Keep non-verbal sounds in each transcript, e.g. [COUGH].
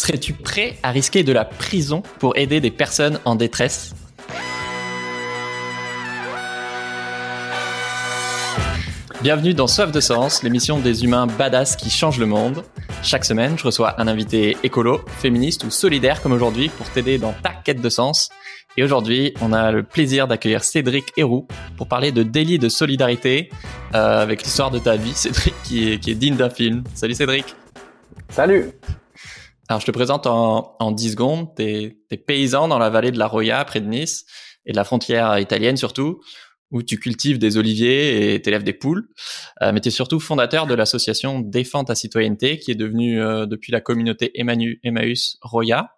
Serais-tu prêt à risquer de la prison pour aider des personnes en détresse? Bienvenue dans Soif de Sens, l'émission des humains badass qui changent le monde. Chaque semaine, je reçois un invité écolo, féministe ou solidaire comme aujourd'hui pour t'aider dans ta quête de sens. Et aujourd'hui, on a le plaisir d'accueillir Cédric Héroux pour parler de délit de solidarité euh, avec l'histoire de ta vie, [LAUGHS] Cédric, qui est, qui est digne d'un film. Salut Cédric. Salut. Alors, je te présente en, en 10 secondes. T'es es paysan dans la vallée de la Roya, près de Nice, et de la frontière italienne surtout où tu cultives des oliviers et t'élèves des poules. Euh, mais tu es surtout fondateur de l'association Défendre ta citoyenneté, qui est devenue euh, depuis la communauté Emmaüs Roya.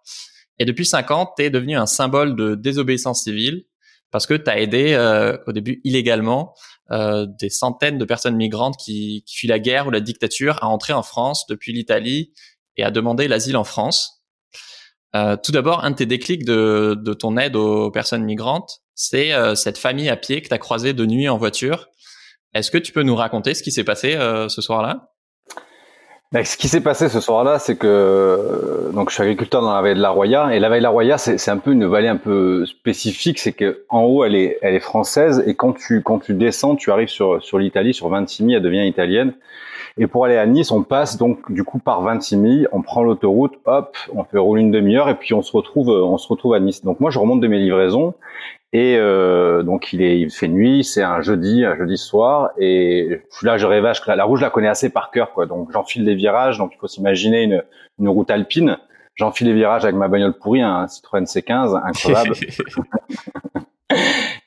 Et depuis cinq ans, tu es devenu un symbole de désobéissance civile parce que tu as aidé euh, au début illégalement euh, des centaines de personnes migrantes qui, qui fuient la guerre ou la dictature à entrer en France depuis l'Italie et à demander l'asile en France. Euh, tout d'abord, un de tes déclics de, de ton aide aux personnes migrantes, c'est euh, cette famille à pied que tu as croisée de nuit en voiture. Est-ce que tu peux nous raconter ce qui s'est passé euh, ce soir-là? Ben, ce qui s'est passé ce soir-là, c'est que euh, donc je suis agriculteur dans la vallée de la Roya et la vallée de la Roya, c'est un peu une vallée un peu spécifique, c'est que en haut elle est elle est française et quand tu quand tu descends, tu arrives sur sur l'Italie, sur Vintimille, elle devient italienne. Et pour aller à Nice, on passe donc du coup par Vintimille, on prend l'autoroute, hop, on fait rouler une demi-heure et puis on se retrouve on se retrouve à Nice. Donc moi je remonte de mes livraisons et euh, donc il est, il fait nuit, c'est un jeudi, un jeudi soir, et là, je rêvage. La route, je la connais assez par cœur, quoi. Donc j'enfile les virages. Donc il faut s'imaginer une, une route alpine. J'enfile les virages avec ma bagnole pourrie, un Citroën C15, incroyable. [LAUGHS]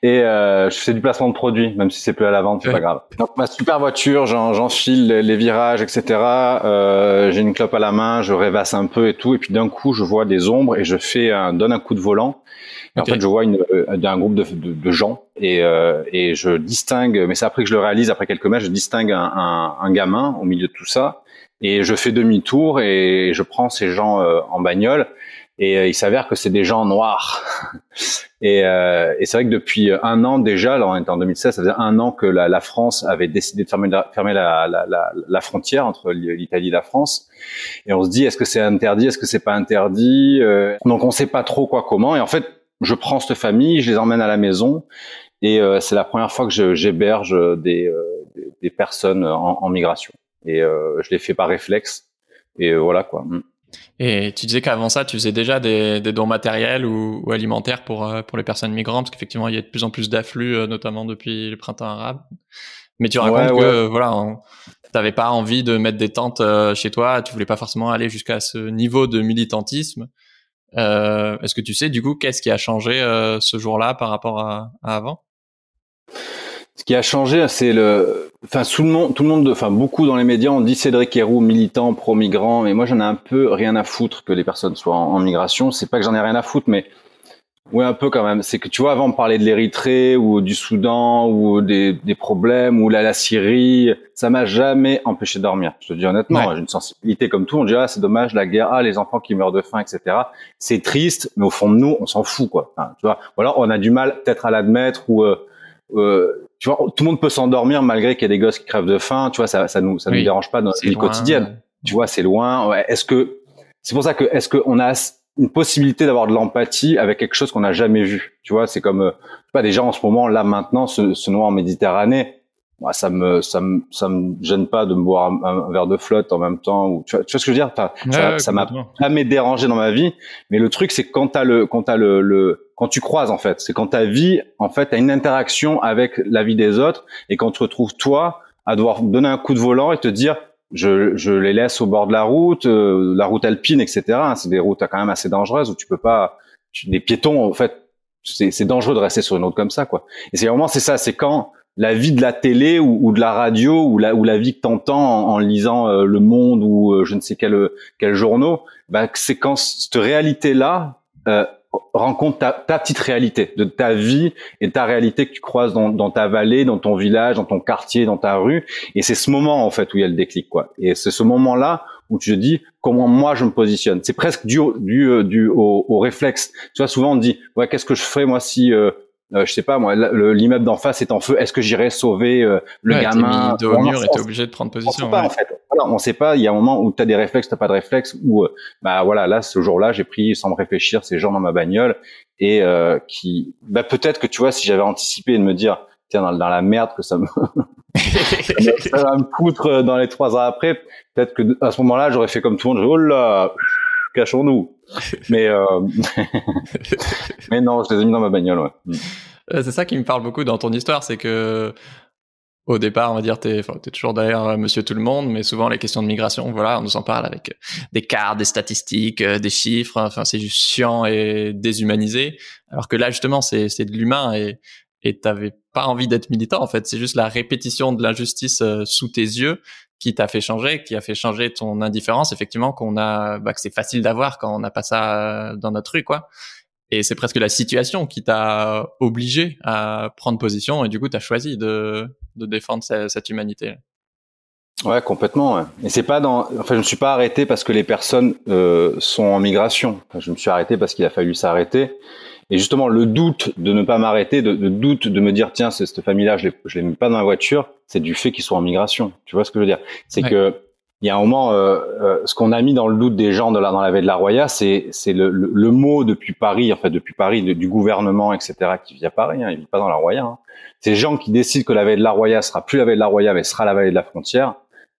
et euh, je fais du placement de produits, même si c'est plus à la vente, c'est pas grave. Donc ma super voiture, j'enfile les virages, etc. Euh, J'ai une clope à la main, je rêvasse un peu et tout, et puis d'un coup je vois des ombres et je fais un, donne un coup de volant. En fait, je vois une, euh, un groupe de, de, de gens et, euh, et, je distingue, mais c'est après que je le réalise, après quelques mètres, je distingue un, un, un, gamin au milieu de tout ça. Et je fais demi-tour et je prends ces gens euh, en bagnole et euh, il s'avère que c'est des gens noirs. [LAUGHS] et, euh, et c'est vrai que depuis un an déjà, alors on était en 2016, ça faisait un an que la, la France avait décidé de fermer, la, fermer la, la, la, frontière entre l'Italie et la France. Et on se dit, est-ce que c'est interdit, est-ce que c'est pas interdit Donc on sait pas trop quoi comment. Et en fait, je prends cette famille, je les emmène à la maison et euh, c'est la première fois que j'héberge des, euh, des, personnes en, en migration. Et euh, je les fais par réflexe. Et euh, voilà quoi. Et tu disais qu'avant ça, tu faisais déjà des, des dons matériels ou, ou, alimentaires pour pour les personnes migrantes, parce qu'effectivement, il y a de plus en plus d'afflux, notamment depuis le printemps arabe. Mais tu racontes ouais, que voilà, t'avais pas envie de mettre des tentes chez toi, tu voulais pas forcément aller jusqu'à ce niveau de militantisme. Euh, Est-ce que tu sais du coup qu'est-ce qui a changé euh, ce jour-là par rapport à, à, avant? Ce qui a changé, c'est le, enfin tout le monde, tout le monde, enfin beaucoup dans les médias, on dit Cédric Héroux, militant pro-migrant, mais moi j'en ai un peu rien à foutre que les personnes soient en, en migration. C'est pas que j'en ai rien à foutre, mais oui, un peu quand même. C'est que tu vois, avant, on parlait de l'Érythrée ou du Soudan ou des, des problèmes ou la, la Syrie. Ça m'a jamais empêché de dormir. Je te dis honnêtement, j'ai une sensibilité comme tout. On dit, ah, c'est dommage, la guerre, ah, les enfants qui meurent de faim, etc. C'est triste, mais au fond de nous, on s'en fout, quoi. Enfin, tu vois, ou alors on a du mal peut-être à l'admettre ou, euh, euh, tu vois, tout le monde peut s'endormir malgré qu'il y a des gosses qui crèvent de faim. Tu vois, ça, ça nous, ça nous dérange pas dans notre vie quotidienne. Tu vois, c'est loin. Ouais. Est-ce que, c'est pour ça que, est-ce qu'on a une possibilité d'avoir de l'empathie avec quelque chose qu'on n'a jamais vu? Tu vois, c'est comme euh, pas gens en ce moment là maintenant se, se noient en Méditerranée. Moi, ça me ça me ça me gêne pas de me boire un, verre de flotte en même temps. Ou tu vois, tu vois ce que je veux dire? Enfin, Ça m'a jamais dérangé dans ma vie. Mais le truc, c'est quand t'as le quand t'as le, le quand tu croises en fait, c'est quand ta vie en fait a une interaction avec la vie des autres et quand tu retrouves toi à devoir donner un coup de volant et te dire je, je, les laisse au bord de la route, euh, la route alpine, etc. Hein, c'est des routes quand même assez dangereuses où tu peux pas, tu, des piétons en fait, c'est dangereux de rester sur une route comme ça, quoi. Et c'est vraiment c'est ça, c'est quand la vie de la télé ou, ou, de la radio ou la, ou la vie que t'entends en, en lisant euh, Le Monde ou euh, je ne sais quel quel journaux, bah, c'est quand cette réalité là rencontre ta, ta, petite réalité de ta vie et ta réalité que tu croises dans, dans, ta vallée, dans ton village, dans ton quartier, dans ta rue. Et c'est ce moment en fait où il y a le déclic, quoi. Et c'est ce moment-là où tu te dis comment moi je me positionne. C'est presque dû, du, du au, au, réflexe. Tu vois, souvent on dit ouais qu'est-ce que je ferais moi si euh, euh, je sais pas moi, l'immeuble d'en face est en feu, est-ce que j'irai sauver euh, le gamin mis dos au mur et t'es obligé de prendre position. On sait pas en fait. Voilà, on sait pas. Il y a un moment où tu as des réflexes, t'as pas de réflexes. Ou euh, bah voilà, là ce jour-là, j'ai pris sans me réfléchir ces gens dans ma bagnole et euh, qui, bah peut-être que tu vois, si j'avais anticipé de me dire tiens dans, dans la merde que ça me [LAUGHS] ça va me foutre dans les trois ans après, peut-être que à ce moment-là, j'aurais fait comme tout le monde. Oh là, cachons-nous. [LAUGHS] Mais euh... [LAUGHS] mais non, je les ai mis dans ma bagnole. Ouais. Mm. Euh, c'est ça qui me parle beaucoup dans ton histoire, c'est que au départ, on va dire, t'es, es toujours derrière euh, Monsieur Tout le Monde, mais souvent les questions de migration, voilà, on nous en parle avec des cartes, des statistiques, des chiffres. Enfin, c'est juste chiant et déshumanisé. Alors que là, justement, c'est, c'est de l'humain et et t'avais pas envie d'être militant. En fait, c'est juste la répétition de l'injustice sous tes yeux qui t'a fait changer, qui a fait changer ton indifférence, effectivement, qu'on a, bah, que c'est facile d'avoir quand on n'a pas ça dans notre rue, quoi. Et c'est presque la situation qui t'a obligé à prendre position et du coup, tu as choisi de, de défendre cette, humanité. Ouais, complètement. Ouais. Et c'est pas dans. Enfin, je me suis pas arrêté parce que les personnes euh, sont en migration. je me suis arrêté parce qu'il a fallu s'arrêter. Et justement, le doute de ne pas m'arrêter, de, de, doute de me dire tiens, cette famille-là, je ne l'ai mis pas dans la voiture, c'est du fait qu'ils soient en migration. Tu vois ce que je veux dire? C'est que il y a un moment, euh, euh, ce qu'on a mis dans le doute des gens de la, dans la veille de la Roya, c'est c'est le, le, mot depuis Paris, en fait depuis Paris, du gouvernement, etc., qui vit à Paris, hein, il vit pas dans la Roya. Hein. Ces gens qui décident que la veille de la Roya sera plus la veille de la Roya, mais sera la veille de la frontière.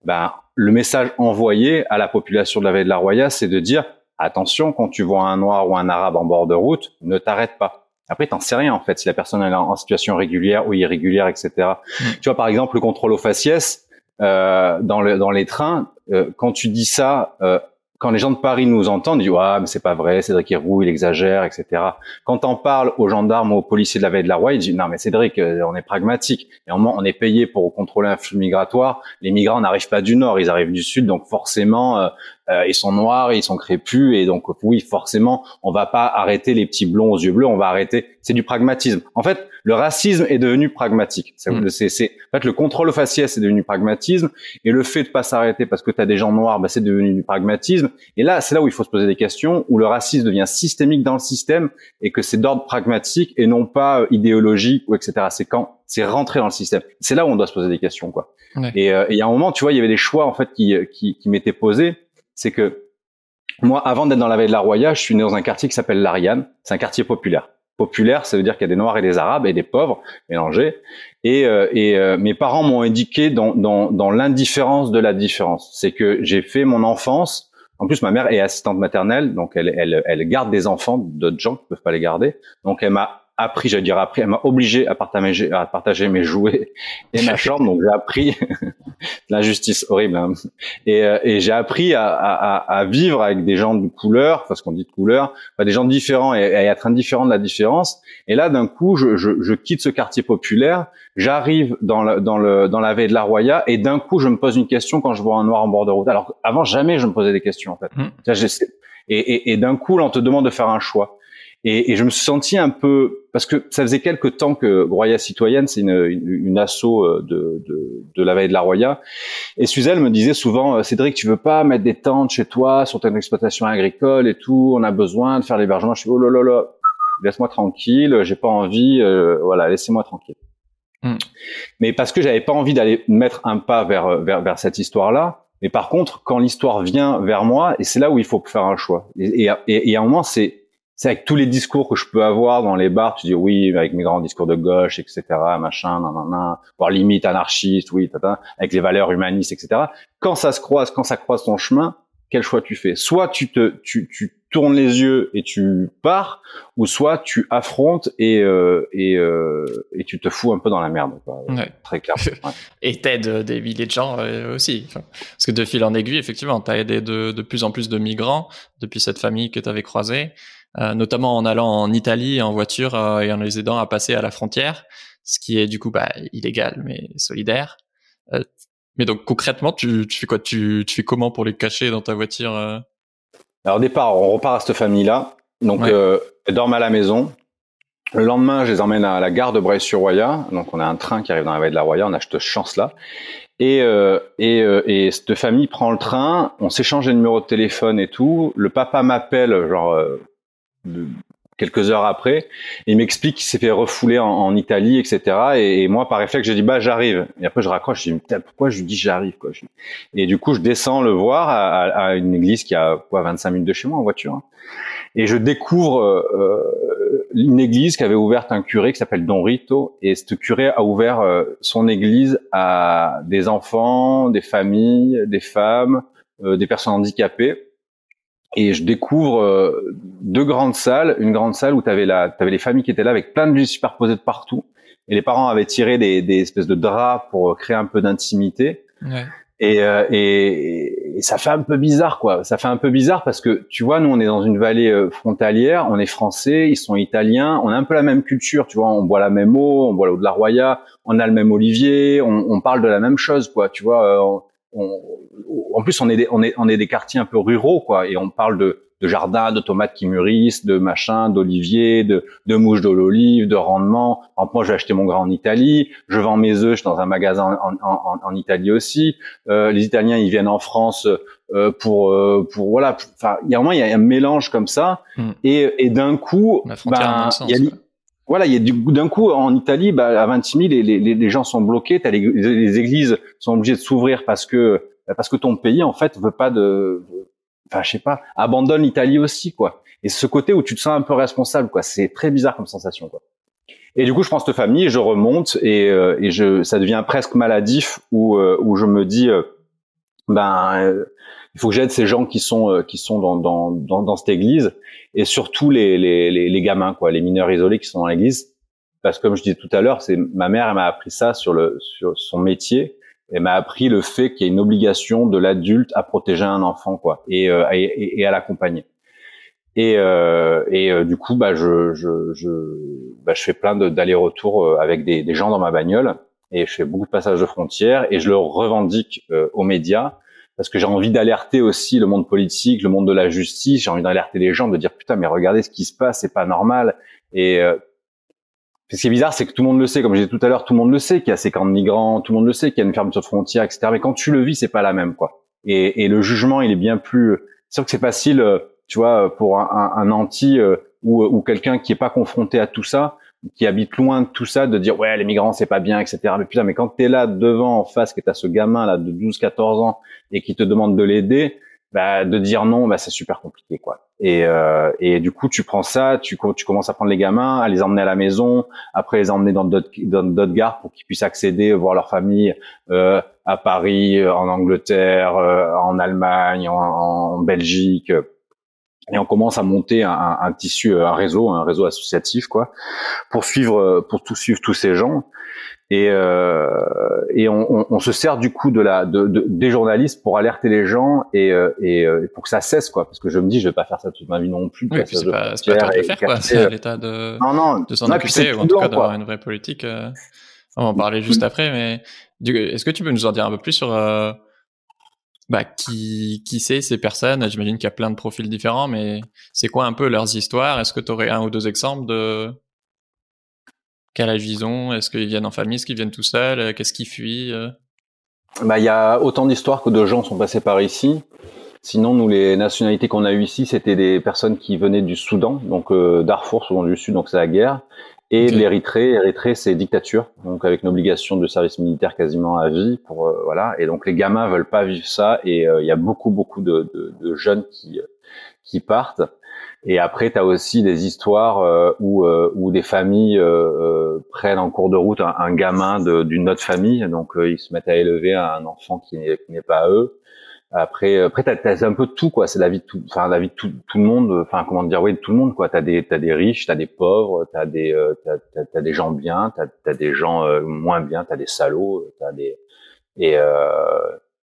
Ben le message envoyé à la population de la veille de la Roya, c'est de dire attention quand tu vois un noir ou un arabe en bord de route, ne t'arrête pas. Après, t'en sais rien en fait si la personne est en situation régulière ou irrégulière, etc. Mm. Tu vois par exemple le contrôle aux faciès euh, dans, le, dans les trains, euh, quand tu dis ça, euh, quand les gens de Paris nous entendent, ils disent ouais, mais c'est pas vrai, Cédric Héroux, il exagère, etc. Quand on parle aux gendarmes ou aux policiers de la veille de la Roi, ils disent non mais Cédric, euh, on est pragmatique. Et au moment, on est payé pour contrôler un flux migratoire. Les migrants n'arrivent pas du nord, ils arrivent du sud, donc forcément euh, euh, ils sont noirs, ils sont crépus, et donc oui, forcément, on va pas arrêter les petits blonds aux yeux bleus, on va arrêter. C'est du pragmatisme. En fait, le racisme est devenu pragmatique. Mm. C'est, c'est, en fait, le contrôle faciès c'est devenu pragmatisme, et le fait de pas s'arrêter parce que tu as des gens noirs, bah, c'est devenu du pragmatisme. Et là, c'est là où il faut se poser des questions, où le racisme devient systémique dans le système, et que c'est d'ordre pragmatique et non pas euh, idéologique ou etc. C'est quand c'est rentré dans le système. C'est là où on doit se poser des questions, quoi. Et euh, il y a un moment, tu vois, il y avait des choix en fait qui, qui, qui m'étaient posés c'est que moi, avant d'être dans la veille de la Roya, je suis né dans un quartier qui s'appelle l'Ariane. C'est un quartier populaire. Populaire, ça veut dire qu'il y a des Noirs et des Arabes et des pauvres mélangés. Et, euh, et euh, mes parents m'ont éduqué dans, dans, dans l'indifférence de la différence. C'est que j'ai fait mon enfance. En plus, ma mère est assistante maternelle, donc elle, elle, elle garde des enfants d'autres gens qui peuvent pas les garder. Donc elle m'a appris, j'allais dire appris, elle m'a obligé à partager, à partager mes jouets et ma chambre, donc j'ai appris [LAUGHS] l'injustice horrible. Hein. Et, euh, et j'ai appris à, à, à, vivre avec des gens de couleur, parce qu'on dit de couleur, des gens différents et, et, être indifférent de la différence. Et là, d'un coup, je, je, je, quitte ce quartier populaire, j'arrive dans, le, dans, le, dans la veille de la Roya, et d'un coup, je me pose une question quand je vois un noir en bord de route. Alors avant, jamais je me posais des questions en fait. Mmh. Et, et, et d'un coup, là, on te demande de faire un choix. Et, et, je me suis senti un peu parce que ça faisait quelques temps que Roya Citoyenne, c'est une, une, une asso euh, de, de, de, la veille de la Roya, et Suzelle me disait souvent, euh, Cédric, tu veux pas mettre des tentes chez toi sur ton exploitation agricole et tout, on a besoin de faire l'hébergement. Je suis oh là là là, laisse-moi tranquille, j'ai pas envie, euh, voilà, laissez-moi tranquille. Hmm. Mais parce que j'avais pas envie d'aller mettre un pas vers vers, vers cette histoire-là. Mais par contre, quand l'histoire vient vers moi, et c'est là où il faut faire un choix. Et, et, et à un moment, c'est c'est avec tous les discours que je peux avoir dans les bars, tu dis oui, avec mes grands discours de gauche, etc., machin, nanana, voire limite anarchiste, oui, tata, avec les valeurs humanistes, etc. Quand ça se croise, quand ça croise ton chemin, quel choix tu fais? Soit tu te, tu, tu tournes les yeux et tu pars, ou soit tu affrontes et euh, et, euh, et tu te fous un peu dans la merde, quoi. Très clair. Ouais. [LAUGHS] et t'aides des milliers de gens euh, aussi, parce que de fil en aiguille, effectivement, t'as aidé de, de plus en plus de migrants depuis cette famille que t'avais croisée. Euh, notamment en allant en Italie en voiture euh, et en les aidant à passer à la frontière, ce qui est du coup bah, illégal mais solidaire. Euh, mais donc concrètement, tu, tu fais quoi? Tu, tu, fais comment pour les cacher dans ta voiture Alors au départ, on repart à cette famille-là. Donc ouais. elles dorment à la maison. Le lendemain, je les emmène à la gare de Breil-sur-Roya. Donc on a un train qui arrive dans la veille de la Roya. On a cette chance-là. Et, euh, et, euh, et, cette famille prend le train, on s'échange les numéros de téléphone et tout. Le papa m'appelle, genre, euh, quelques heures après. Il m'explique qu'il s'est fait refouler en, en Italie, etc. Et, et, moi, par réflexe, j'ai dit bah j'arrive. Et après, je raccroche. Je dis pourquoi je lui dis j'arrive quoi. Et du coup, je descends le voir à, à, une église qui a quoi 25 minutes de chez moi en voiture. Hein. Et je découvre euh, une église qui avait ouvert un curé qui s'appelle Don Rito. Et ce curé a ouvert euh, son église à des enfants, des familles, des femmes, euh, des personnes handicapées et je découvre euh, deux grandes salles, une grande salle où tu avais, la, avais les familles qui étaient là avec plein de lits superposés de partout, et les parents avaient tiré des, des espèces de draps pour créer un peu d'intimité. Ouais. Et, euh, et, et, ça fait un peu bizarre, quoi. Ça fait un peu bizarre parce que tu vois, nous, on est dans une vallée euh, frontalière, on est français, ils sont italiens, on a un peu la même culture, tu vois. On boit la même eau, on boit l'eau de la Roya, on a le même olivier, on, on parle de la même chose, quoi. Tu vois, en plus on est, des, on est on est des quartiers un peu ruraux quoi et on parle de, de jardins, de tomates qui mûrissent, de machins, d'oliviers, de, de mouches de l'olive, de rendement. En moi, j'ai acheté mon grain en Italie. Je vends mes œufs dans un magasin en, en, en Italie aussi. Euh, les Italiens, ils viennent en France euh, pour, euh, pour voilà. Enfin, il y a vraiment il y a un mélange comme ça. Hmm. Et, et d'un coup, ben, il y a, voilà, il y a du d'un coup en Italie, bah, à 26 000, les, les, les gens sont bloqués. As les, les, églises sont obligées de s'ouvrir parce que bah, parce que ton pays en fait veut pas de, enfin je sais pas, abandonne l'Italie aussi quoi. Et ce côté où tu te sens un peu responsable quoi, c'est très bizarre comme sensation quoi. Et du coup, je prends cette famille, je remonte et, euh, et je, ça devient presque maladif où euh, où je me dis euh, ben il faut que j'aide ces gens qui sont qui sont dans, dans, dans, dans cette église et surtout les, les, les, gamins, quoi, les mineurs isolés qui sont dans l'église. Parce que comme je disais tout à l'heure, c'est ma mère, elle m'a appris ça sur le sur son métier. Elle m'a appris le fait qu'il y a une obligation de l'adulte à protéger un enfant, quoi, et, euh, et, et, à l'accompagner. Et, euh, et euh, du coup, bah, je, je, je, bah, je fais plein d'allers-retours euh, avec des, des, gens dans ma bagnole et je fais beaucoup de passages de frontières et je le revendique aux médias parce que j'ai envie d'alerter aussi le monde politique, le monde de la justice. J'ai envie d'alerter les gens, de dire putain, mais regardez ce qui se passe, c'est pas normal. Et euh, ce qui est bizarre, c'est que tout le monde le sait, comme je disais tout à l'heure, tout le monde le sait qu'il y a ces camps de migrants, tout le monde le sait qu'il y a une fermeture de frontières, etc. Mais quand tu le vis, c'est pas la même, quoi. Et, et le jugement, il est bien plus. C'est sûr que c'est facile, euh, tu vois, pour un, un, anti euh, ou, ou quelqu'un qui est pas confronté à tout ça, qui habite loin de tout ça, de dire ouais les migrants c'est pas bien, etc. Mais putain, mais quand t'es là devant en face, que t'as ce gamin là de 12-14 ans et qui te demande de l'aider, bah, de dire non, bah, c'est super compliqué quoi. Et, euh, et du coup tu prends ça, tu, tu commences à prendre les gamins, à les emmener à la maison, après les emmener dans d'autres d'autres gares pour qu'ils puissent accéder voir leur famille euh, à Paris, en Angleterre, euh, en Allemagne, en, en Belgique et on commence à monter un, un, tissu, un réseau, un réseau associatif, quoi, pour suivre, pour tout suivre tous ces gens. Et, euh, et on, on, on, se sert du coup de la, de, de, des journalistes pour alerter les gens et, euh, et, euh, pour que ça cesse, quoi. Parce que je me dis, je vais pas faire ça toute ma vie non plus. Oui, c'est pas, pas toi de faire, quoi. C'est l'État de, non, non, de s'en occuper, ou en tout cas d'avoir une vraie politique. Euh... On va en parler juste après, mais est-ce que tu peux nous en dire un peu plus sur euh, bah, qui, qui c'est ces personnes J'imagine qu'il y a plein de profils différents, mais c'est quoi un peu leurs histoires? Est-ce que tu aurais un ou deux exemples de quel âge ils ont? Est-ce qu'ils viennent en famille? Est-ce qu'ils viennent tout seuls? Qu'est-ce qu'ils fuient euh? bah, Il y a autant d'histoires que de gens sont passés par ici. Sinon, nous, les nationalités qu'on a eues ici, c'était des personnes qui venaient du Soudan, donc euh, Darfour, souvent du Sud, donc c'est la guerre, et l'Érythrée. Érythrée, c'est dictature, donc avec une obligation de service militaire quasiment à vie. Pour euh, voilà, et donc les gamins veulent pas vivre ça, et euh, il y a beaucoup beaucoup de, de, de, jeunes qui qui partent. Et après, tu as aussi des histoires euh, où, où des familles prennent en cours de route un, gamin d'une autre famille, donc ils se mettent à élever un enfant qui n'est pas eux. Après, après, t'as, as un peu de tout, quoi. C'est la vie de tout, enfin, la vie de tout, tout le monde. Enfin, comment dire, oui, de tout le monde, quoi. T'as des, t'as des riches, t'as des pauvres, t'as des, euh, t'as, t'as, des gens bien, t'as, t'as des gens euh, moins bien, t'as des salauds, t'as des, et euh,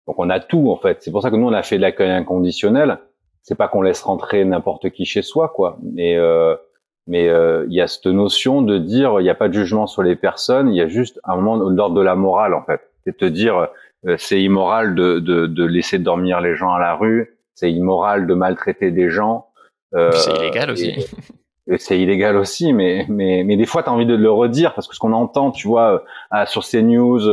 donc on a tout en fait. C'est pour ça que nous on a fait de l'accueil inconditionnel. C'est pas qu'on laisse rentrer n'importe qui chez soi, quoi. Mais euh, mais il y a cette notion de dire il n'y a pas de jugement sur les personnes. Il y a juste un moment d'ordre de la morale en fait. C'est te dire euh, c'est immoral de, de, de, laisser dormir les gens à la rue, c'est immoral de maltraiter des gens. Euh, c'est illégal aussi. c'est illégal aussi, mais, mais, mais des fois, tu as envie de le redire parce que ce qu'on entend, tu vois, euh, sur ces news,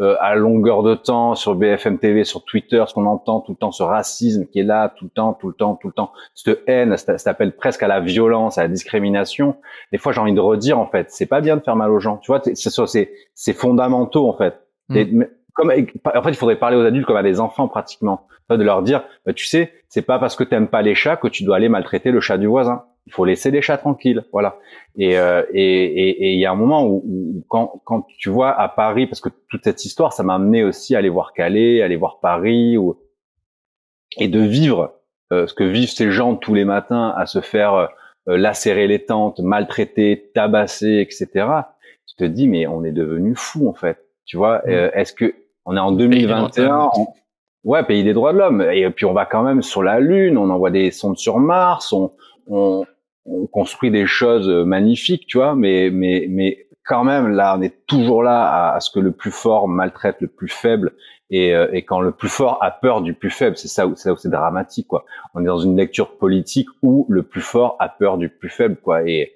euh, à longueur de temps sur BFM TV, sur Twitter, ce qu'on entend tout le temps, ce racisme qui est là tout le temps, tout le temps, tout le temps, cette haine, ça s'appelle presque à la violence, à la discrimination. Des fois, j'ai envie de redire en fait, c'est pas bien de faire mal aux gens. Tu vois, c'est c'est fondamentaux en fait. Mm. Comme, en fait, il faudrait parler aux adultes comme à des enfants pratiquement, de leur dire, bah, tu sais, c'est pas parce que t'aimes pas les chats que tu dois aller maltraiter le chat du voisin il faut laisser les chats tranquilles, voilà. Et euh, et il y a un moment où, quand quand tu vois à Paris, parce que toute cette histoire, ça m'a amené aussi à aller voir Calais, aller voir Paris, ou et de vivre euh, ce que vivent ces gens tous les matins à se faire euh, lacérer les tentes, maltraiter, tabasser, etc. Tu te dis mais on est devenu fou en fait. Tu vois, mmh. euh, est-ce que on est en 2021 Ouais, pays des droits de l'homme. Et puis on va quand même sur la Lune, on envoie des sondes sur Mars, on, on, on construit des choses magnifiques, tu vois, mais mais mais quand même là, on est toujours là à, ce que le plus fort maltraite le plus faible et, euh, et quand le plus fort a peur du plus faible, c'est ça où c'est c'est dramatique quoi. On est dans une lecture politique où le plus fort a peur du plus faible quoi et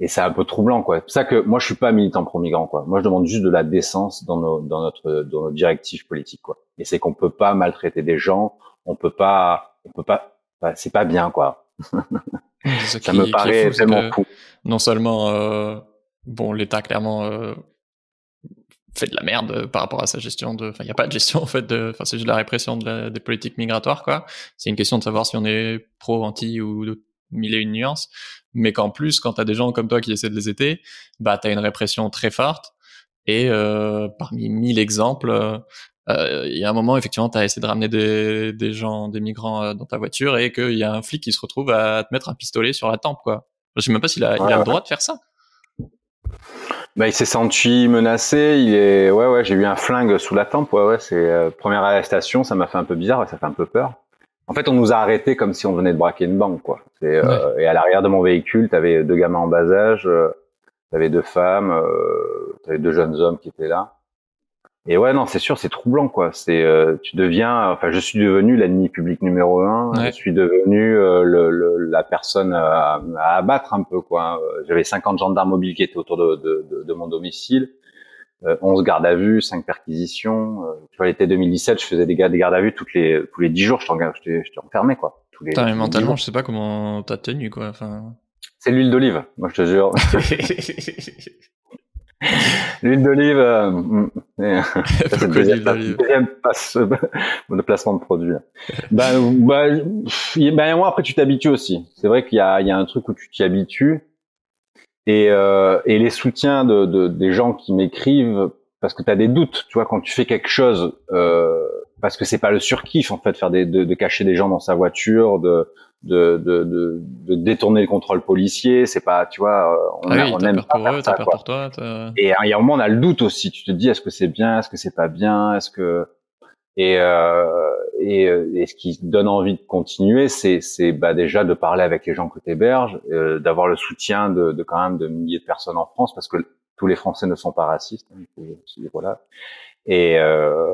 et c'est un peu troublant quoi. C'est pour ça que moi je suis pas militant pro-migrant quoi. Moi je demande juste de la décence dans nos dans notre dans nos directives politiques quoi. Et c'est qu'on peut pas maltraiter des gens, on peut pas on peut pas c'est pas bien quoi. ça [LAUGHS] me paraît tellement fou. Non seulement, euh, bon, l'État clairement euh, fait de la merde par rapport à sa gestion de. Enfin, il n'y a pas de gestion [LAUGHS] en fait. De... Enfin, c'est juste la répression de des politiques migratoires, quoi. C'est une question de savoir si on est pro, anti ou de mille et une nuances. Mais qu'en plus, quand t'as des gens comme toi qui essaient de les aider, bah t'as une répression très forte. Et euh, parmi mille exemples, euh, il y a un moment, effectivement, tu as essayé de ramener des, des gens, des migrants euh, dans ta voiture et qu'il y a un flic qui se retrouve à te mettre un pistolet sur la tempe, quoi. Je sais même pas s'il a, il a le droit de faire ça. Bah, il s'est senti menacé. Il est, ouais, ouais, j'ai eu un flingue sous la tempe. Ouais, ouais, c'est euh, première arrestation. Ça m'a fait un peu bizarre. Ça fait un peu peur. En fait, on nous a arrêtés comme si on venait de braquer une banque, quoi. Euh, et à l'arrière de mon véhicule, tu avais deux gamins en bas âge, euh, tu avais deux femmes, euh, tu avais deux jeunes hommes qui étaient là. Et ouais, non, c'est sûr, c'est troublant, quoi. C'est, euh, tu deviens, enfin, je suis devenu l'ennemi public numéro un. Je suis devenu euh, le, la personne à, abattre un peu, quoi. J'avais 50 gendarmes mobiles qui étaient autour de, de, de, mon domicile, 11 gardes à vue, 5 perquisitions. Euh, tu vois, l'été 2017, je faisais des, gardes, des gardes à vue toutes les tous les 10 jours. Je t'ai enfermé, quoi. Tous les, mais mentalement, je sais pas comment t'as tenu, quoi. Enfin. C'est l'huile d'olive, moi je te jure. [LAUGHS] L'huile d'olive, euh, mm, [LAUGHS] c'est le deuxième, deuxième passe, [LAUGHS] de placement de produit. ben, bah, ben, moi, après, tu t'habitues aussi. C'est vrai qu'il y a, il y a un truc où tu t'y habitues. Et, euh, et les soutiens de, de, des gens qui m'écrivent, parce que tu as des doutes, tu vois, quand tu fais quelque chose, euh, parce que c'est pas le surkiff, en fait, faire des, de, de cacher des gens dans sa voiture, de, de, de, de, détourner le contrôle policier. C'est pas, tu vois, euh, on, ah oui, on aime pas eux, ça, pour toi. Et a un moment, on a le doute aussi. Tu te dis, est-ce que c'est bien, est-ce que c'est pas bien, est-ce que et, euh, et, euh, et, ce qui donne envie de continuer, c'est, bah, déjà de parler avec les gens que tu euh, d'avoir le soutien de, de, quand même de milliers de personnes en France, parce que tous les Français ne sont pas racistes. Hein, voilà. Et, euh,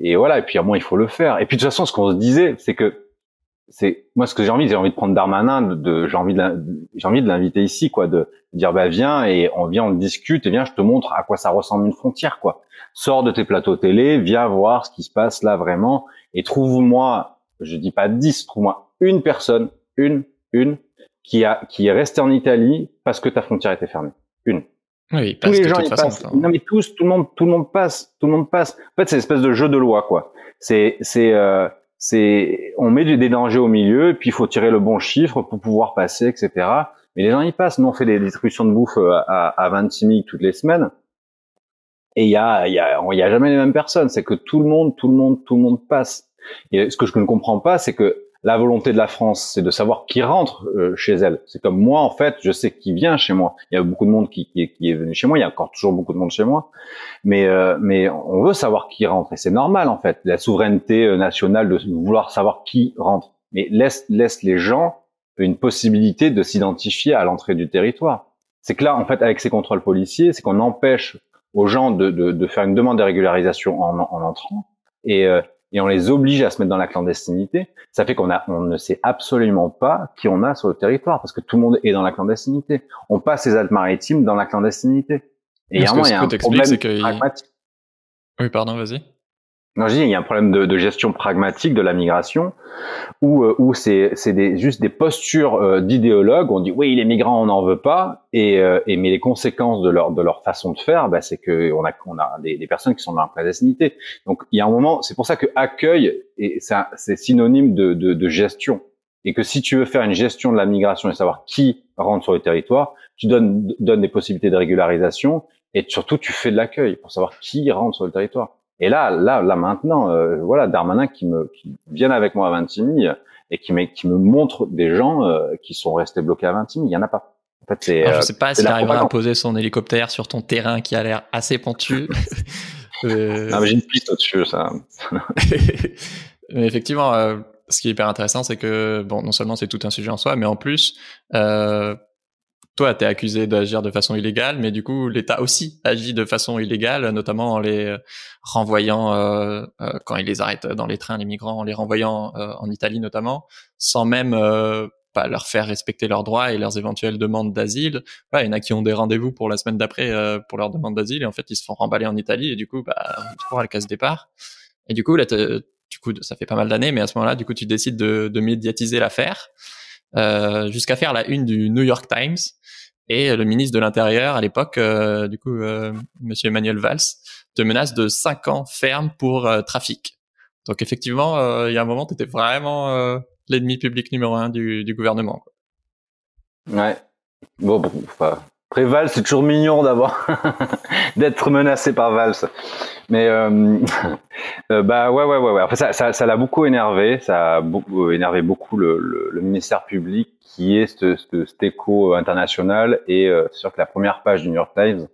et voilà. Et puis à moi, il faut le faire. Et puis de toute façon, ce qu'on se disait, c'est que c'est moi ce que j'ai envie, j'ai envie de prendre Darmanin, de, j'ai envie de j'ai envie de l'inviter ici, quoi, de, dire bah viens et on vient, on discute et viens, je te montre à quoi ça ressemble une frontière, quoi. Sors de tes plateaux télé, viens voir ce qui se passe là vraiment et trouve-moi, je dis pas 10, trouve-moi une personne, une, une qui a qui est restée en Italie parce que ta frontière était fermée, une. Oui, tous les gens y passent. Non mais tous, tout le monde, tout le monde passe, tout le monde passe. En fait, c'est une espèce de jeu de loi, quoi. C'est, c'est, euh, c'est on met des dangers au milieu puis il faut tirer le bon chiffre pour pouvoir passer, etc. Mais les gens y passent. Nous on fait des distributions de bouffe euh, à, à 26 000 toutes les semaines et il y a y a y a jamais les mêmes personnes. C'est que tout le monde, tout le monde, tout le monde passe. Et ce que je ne comprends pas, c'est que la volonté de la France, c'est de savoir qui rentre euh, chez elle. C'est comme moi, en fait, je sais qui vient chez moi. Il y a beaucoup de monde qui, qui, qui, est venu chez moi. Il y a encore toujours beaucoup de monde chez moi. Mais, euh, mais on veut savoir qui rentre. Et c'est normal, en fait, la souveraineté euh, nationale de vouloir savoir qui rentre. Mais laisse, laisse les gens une possibilité de s'identifier à l'entrée du territoire. C'est que là, en fait, avec ces contrôles policiers, c'est qu'on empêche aux gens de, de, de, faire une demande de régularisation en, en entrant. Et, et on les oblige à se mettre dans la clandestinité, ça fait qu'on a, on ne sait absolument pas qui on a sur le territoire parce que tout le monde est dans la clandestinité. On passe les Alpes-Maritimes dans la clandestinité. Et il y a un problème pragmatique. Oui, pardon, vas-y. Non, je dis, il y a un problème de, de gestion pragmatique de la migration où, euh, où c'est, c'est des, juste des postures euh, d'idéologues. On dit oui, les migrants, on n'en veut pas, et, euh, et, mais les conséquences de leur de leur façon de faire, bah, c'est que on a on a des, des, personnes qui sont dans la clandestinité. Donc il y a un moment, c'est pour ça que accueil et c'est synonyme de, de, de gestion et que si tu veux faire une gestion de la migration et savoir qui rentre sur le territoire, tu donnes, donnes des possibilités de régularisation et surtout tu fais de l'accueil pour savoir qui rentre sur le territoire. Et là, là, là maintenant, euh, voilà, Darmanin qui me qui viennent avec moi à Vintimille et qui me qui me montre des gens euh, qui sont restés bloqués à Vintimille, il y en a pas. En fait, c'est. je euh, sais pas s'il arrivera à poser son hélicoptère sur ton terrain qui a l'air assez pentu. [LAUGHS] euh... mais j'ai une piste au-dessus, ça. [LAUGHS] mais effectivement, ce qui est hyper intéressant, c'est que bon, non seulement c'est tout un sujet en soi, mais en plus, euh, toi, tu es accusé d'agir de façon illégale, mais du coup, l'État aussi agit de façon illégale, notamment en les renvoyant, euh, euh, quand il les arrête dans les trains, les migrants, en les renvoyant euh, en Italie notamment, sans même euh, pas leur faire respecter leurs droits et leurs éventuelles demandes d'asile. il y en a qui ont des rendez-vous pour la semaine d'après pour leur demande d'asile, et en fait, ils se font remballer en Italie, et du coup, bah, pour à la case départ. Et du coup, là, du coup, ça fait pas mal d'années, mais à ce moment-là, du coup, tu décides de, de médiatiser l'affaire. Euh, jusqu'à faire la une du New York Times et le ministre de l'Intérieur à l'époque, euh, du coup, euh, Monsieur Emmanuel Valls, te menace de 5 ans ferme pour trafic. Donc effectivement, il y a un moment, tu étais vraiment l'ennemi public numéro un du, du gouvernement. Quoi. Ouais. Bon, bon enfin, après Valls, c'est toujours mignon d'avoir [LAUGHS] d'être menacé par Valls. Mais [LAUGHS] euh, bah ouais, ouais, ouais, ouais. Après, ça, ça, l'a beaucoup énervé. Ça a beaucoup, énervé beaucoup le, le, le ministère public qui est ce, ce, écho international. Et euh, sûr que la première page du New York Times,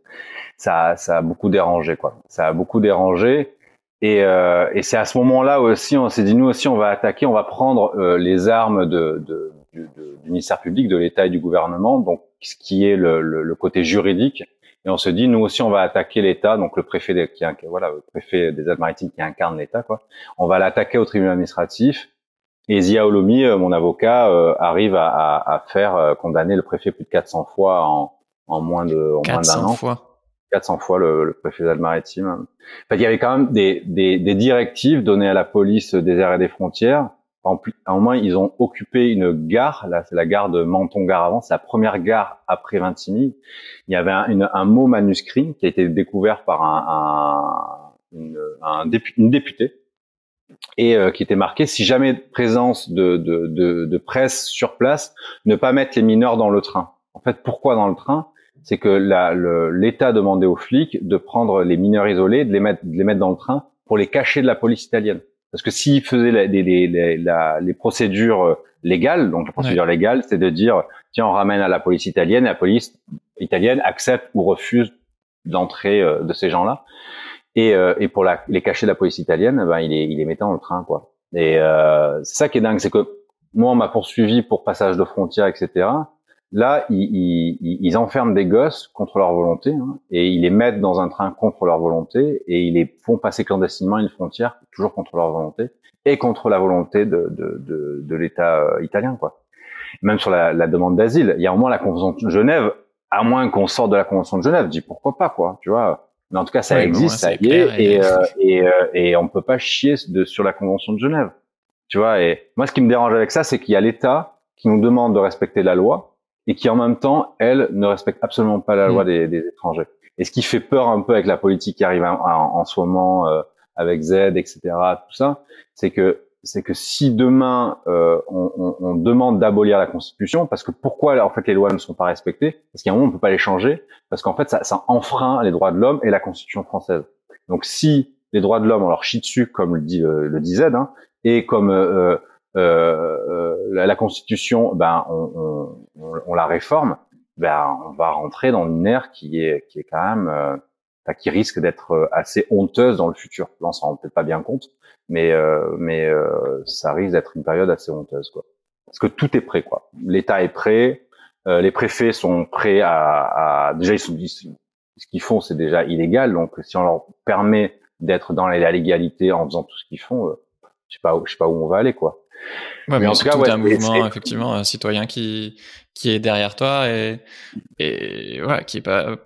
ça, ça a beaucoup dérangé, quoi. Ça a beaucoup dérangé. Et, euh, et c'est à ce moment-là aussi, on s'est dit nous aussi, on va attaquer, on va prendre euh, les armes de, de, du, ministère public, de l'État et du gouvernement, donc ce qui est le, le, le, côté juridique. Et on se dit nous aussi, on va attaquer l'État, donc le préfet des, qui, voilà, le préfet des Alpes-Maritimes qui incarne l'État, quoi. On va l'attaquer au tribunal administratif et Zia Olomi, euh, mon avocat, euh, arrive à, à, à faire euh, condamner le préfet plus de 400 fois en, en moins de en moins d'un an. Fois. 400 fois le, le préfet des Alpes-Maritimes. En fait, il y avait quand même des, des, des, directives données à la police des airs et des frontières. À un moment, ils ont occupé une gare. Là, c'est la gare de Menton-Gare avant. C'est la première gare après Vintimille. Il y avait un, mot manuscrit qui a été découvert par un une députée et euh, qui était marqué si jamais présence de, de, de, de, presse sur place, ne pas mettre les mineurs dans le train. En fait, pourquoi dans le train? C'est que l'État demandait aux flics de prendre les mineurs isolés, de les mettre, de les mettre dans le train pour les cacher de la police italienne. Parce que s'ils faisaient les, les, les, les, procédures euh, légales, donc la procédure légale, c'est de dire tiens on ramène à la police italienne, et la police italienne accepte ou refuse l'entrée euh, de ces gens-là. Et, euh, et pour la, les cacher de la police italienne, ben, il, est, il est mettant dans le train, quoi. Et euh, c'est ça qui est dingue, c'est que moi, on m'a poursuivi pour passage de frontières, etc. Là, ils, ils, ils, enferment des gosses contre leur volonté hein, et ils les mettent dans un train contre leur volonté et ils les font passer clandestinement une frontière toujours contre leur volonté et contre la volonté de, de, de, de l'État euh, italien, quoi. Même sur la, la demande d'asile, il y a au moins la convention de Genève, à moins qu'on sorte de la convention de Genève, dis pourquoi pas, quoi, tu vois mais en tout cas, ça existe, ça y est, et, euh, et, euh, et, on peut pas chier de, sur la Convention de Genève. Tu vois, et moi, ce qui me dérange avec ça, c'est qu'il y a l'État qui nous demande de respecter la loi et qui, en même temps, elle, ne respecte absolument pas la loi mm. des, des, étrangers. Et ce qui fait peur un peu avec la politique qui arrive en, en, ce moment, euh, avec Z, etc., tout ça, c'est que c'est que si demain euh, on, on, on, demande d'abolir la Constitution, parce que pourquoi en fait les lois ne sont pas respectées Parce qu'à un moment on peut pas les changer, parce qu'en fait ça, ça enfreint les droits de l'homme et la Constitution française. Donc si les droits de l'homme on leur chie dessus, comme le dit euh, le dit Z, hein, et comme euh, euh, euh la, Constitution, ben on, on, la réforme, ben on va rentrer dans une ère qui est qui est quand même qui risque d'être assez honteuse dans le futur. Là on s'en rend peut-être pas bien compte, mais euh, mais euh, ça risque d'être une période assez honteuse quoi. Parce que tout est prêt quoi. L'État est prêt, euh, les préfets sont prêts à, à déjà ils sont ce qu'ils font c'est déjà illégal donc si on leur permet d'être dans la légalité en faisant tout ce qu'ils font, je sais pas je sais pas où on va aller quoi. Ouais, mais, en tout cas, ouais, un mouvement effectivement un citoyen qui qui est derrière toi et et voilà qui est pas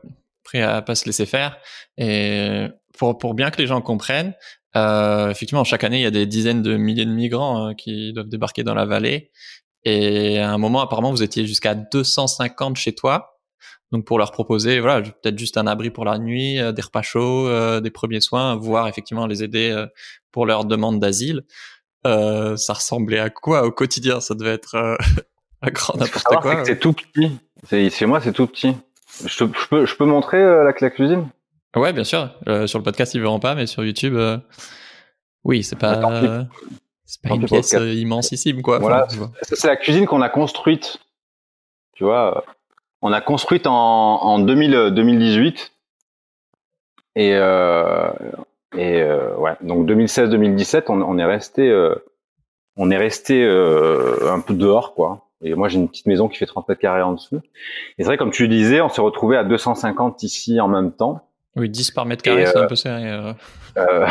prêt à pas se laisser faire et pour, pour bien que les gens comprennent, euh, effectivement, chaque année, il y a des dizaines de milliers de migrants euh, qui doivent débarquer dans la vallée. Et à un moment, apparemment, vous étiez jusqu'à 250 chez toi. Donc, pour leur proposer, voilà, peut-être juste un abri pour la nuit, euh, des repas chauds, euh, des premiers soins, voire effectivement les aider pour leur demande d'asile. Ça ressemblait à quoi au quotidien? Ça devait être [LAUGHS] un grand n'importe quoi. C'est tout petit. Chez moi, c'est tout petit. Je, peux, je peux montrer la, la cuisine? Ouais, bien sûr. Euh, sur le podcast, ils verront pas, mais sur YouTube, euh, oui, c'est pas, c'est pas une pièce euh, immensissime, quoi. Voilà, c'est la cuisine qu'on a construite. Tu vois, on a construite en, en 2000, 2018. Et, euh, et ouais, donc 2016-2017, on, on, est resté, on est resté un peu dehors, quoi. Et moi, j'ai une petite maison qui fait 30 mètres carrés en dessous. Et c'est vrai, comme tu disais, on s'est retrouvé à 250 ici en même temps. Oui, 10 par mètre carré, c'est un euh, peu serré. Euh. euh...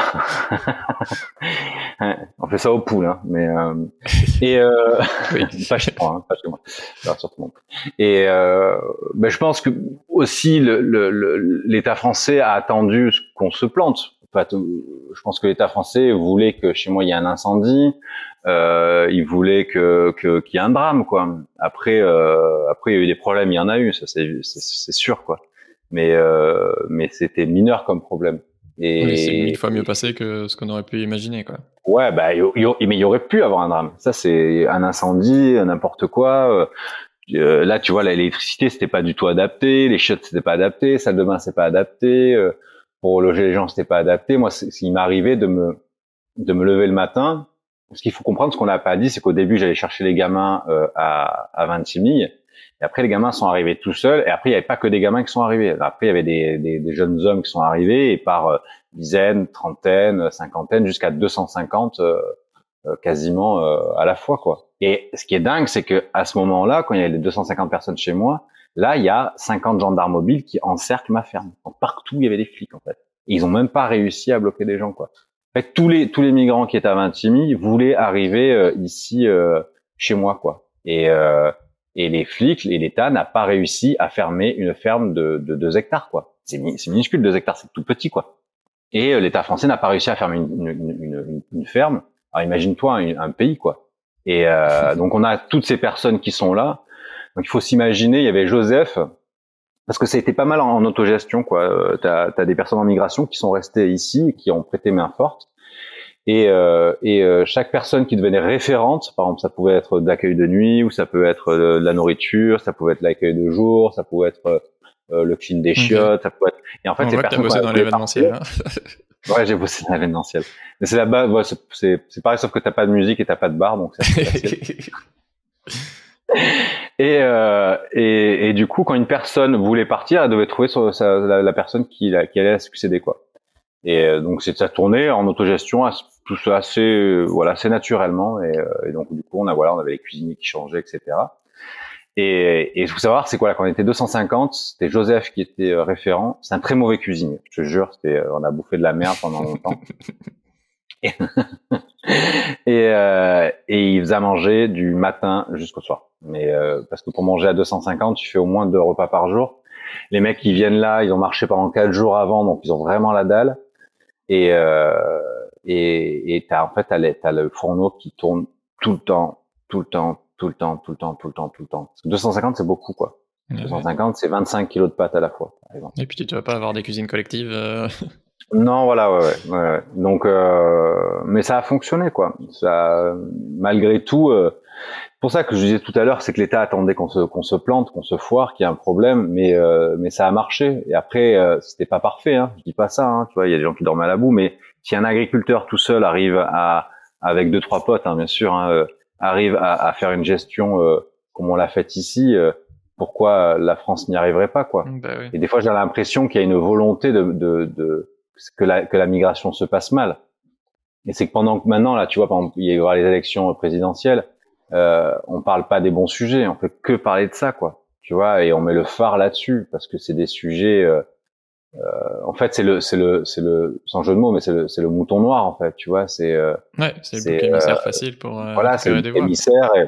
[LAUGHS] on fait ça au poule, hein, mais euh... et euh... oui. [LAUGHS] pas chez moi, hein, pas chez moi, surtout Et euh... ben, je pense que aussi l'État le, le, français a attendu qu'on se plante. Je pense que l'État français voulait que chez moi il y ait un incendie, euh, il voulait que qu'il y ait un drame, quoi. Après, euh, après il y a eu des problèmes, il y en a eu, ça c'est sûr, quoi mais euh, mais c'était mineur comme problème. Et oui, c'est mille fois mieux passé que ce qu'on aurait pu imaginer, quoi. Ouais, bah, y, mais il y aurait pu avoir un drame. Ça, c'est un incendie, n'importe quoi. Euh, là, tu vois, l'électricité, c'était pas du tout adapté, les chiottes, c'était pas adapté, salle de bain, c'est pas adapté, euh, pour loger les gens, c'était pas adapté. Moi, il m'arrivait de me de me lever le matin. Ce qu'il faut comprendre, ce qu'on n'a pas dit, c'est qu'au début, j'allais chercher les gamins euh, à, à 26 milles. Et après, les gamins sont arrivés tout seuls. Et après, il n'y avait pas que des gamins qui sont arrivés. Après, il y avait des, des, des jeunes hommes qui sont arrivés et par euh, dizaines, trentaines, cinquantaines, jusqu'à 250 euh, euh, quasiment euh, à la fois, quoi. Et ce qui est dingue, c'est que à ce moment-là, quand il y avait les 250 personnes chez moi, là, il y a 50 gendarmes mobiles qui encerclent ma ferme. Partout, il y avait des flics, en fait. Et ils ont même pas réussi à bloquer des gens, quoi. En fait, tous les tous les migrants qui étaient à Vintimille voulaient arriver ici chez moi, quoi. Et et les flics et l'État n'a pas réussi à fermer une ferme de, de 2 hectares, quoi. C'est minuscule, 2 hectares, c'est tout petit, quoi. Et euh, l'État français n'a pas réussi à fermer une, une, une, ferme. Alors imagine-toi un, pays, quoi. Et euh, donc on a toutes ces personnes qui sont là. Donc il faut s'imaginer, il y avait Joseph, parce que ça a été pas mal en, autogestion, quoi. Euh, tu as, des personnes en migration qui sont restées ici et qui ont prêté main forte. Et, euh, et euh, chaque personne qui devenait référente, par exemple, ça pouvait être d'accueil de nuit, ou ça peut être euh, de la nourriture, ça pouvait être l'accueil de jour, ça pouvait être euh, le clean des chiottes, ça pouvait être... Et en fait, c'est personnes bossé dans l'événementiel. Hein. [LAUGHS] [LAUGHS] ouais, j'ai bossé dans l'événementiel. Mais c'est la base, ouais, c'est, c'est pareil, sauf que t'as pas de musique et t'as pas de bar, donc c'est. [LAUGHS] et, euh, et, et, du coup, quand une personne voulait partir, elle devait trouver sur sa, la, la, personne qui, qui allait la succéder, quoi. Et euh, donc c'est ça tournait en autogestion, tout ça assez euh, voilà assez naturellement. Et, euh, et, donc du coup on a voilà on avait les cuisiniers qui changeaient, etc. Et, et faut savoir c'est quoi quand on était 250, c'était Joseph qui était référent. C'est un très mauvais cuisinier, je te jure. On a bouffé de la merde pendant longtemps. [LAUGHS] [LAUGHS] et, et, et, il faisait manger du matin jusqu'au soir. Mais parce que pour manger à 250, tu fais au moins deux repas par jour. Les mecs qui viennent là, ils ont marché pendant quatre jours avant, donc ils ont vraiment la dalle. Et euh, et et t'as en fait t'as, t'as le fourneau qui tourne tout le temps, tout le temps, tout le temps, tout le temps, tout le temps, tout le temps. 250 c'est beaucoup quoi. 250 c'est 25 kilos de pâtes à la fois. Et puis tu vas pas avoir des cuisines collectives. Euh... Non, voilà, ouais, ouais, ouais. Donc, euh, mais ça a fonctionné, quoi. Ça, malgré tout, euh, pour ça que je disais tout à l'heure, c'est que l'État attendait qu'on se, qu'on se plante, qu'on se foire, qu'il y a un problème, mais, euh, mais ça a marché. Et après, euh, c'était pas parfait, hein. Je dis pas ça, hein. Tu vois, il y a des gens qui dorment à la boue, mais si un agriculteur tout seul arrive à, avec deux trois potes, hein, bien sûr, hein, euh, arrive à, à, faire une gestion euh, comme on l'a fait ici, pourquoi la France n'y arriverait pas, quoi? Bah oui. Et des fois, j'ai l'impression qu'il y a une volonté de, de, de que la, que la migration se passe mal. Et c'est que pendant que maintenant, là, tu vois, par exemple, il y aura les élections présidentielles, euh, on parle pas des bons sujets, on peut que parler de ça, quoi. Tu vois, et on met le phare là-dessus parce que c'est des sujets. Euh, euh, en fait, c'est le, c'est le, c'est le, sans jeu de mots, mais c'est le, c'est le mouton noir, en fait. Tu vois, c'est. Euh, ouais, c'est le bouc émissaire euh, facile pour. Euh, voilà, c'est le émissaire et,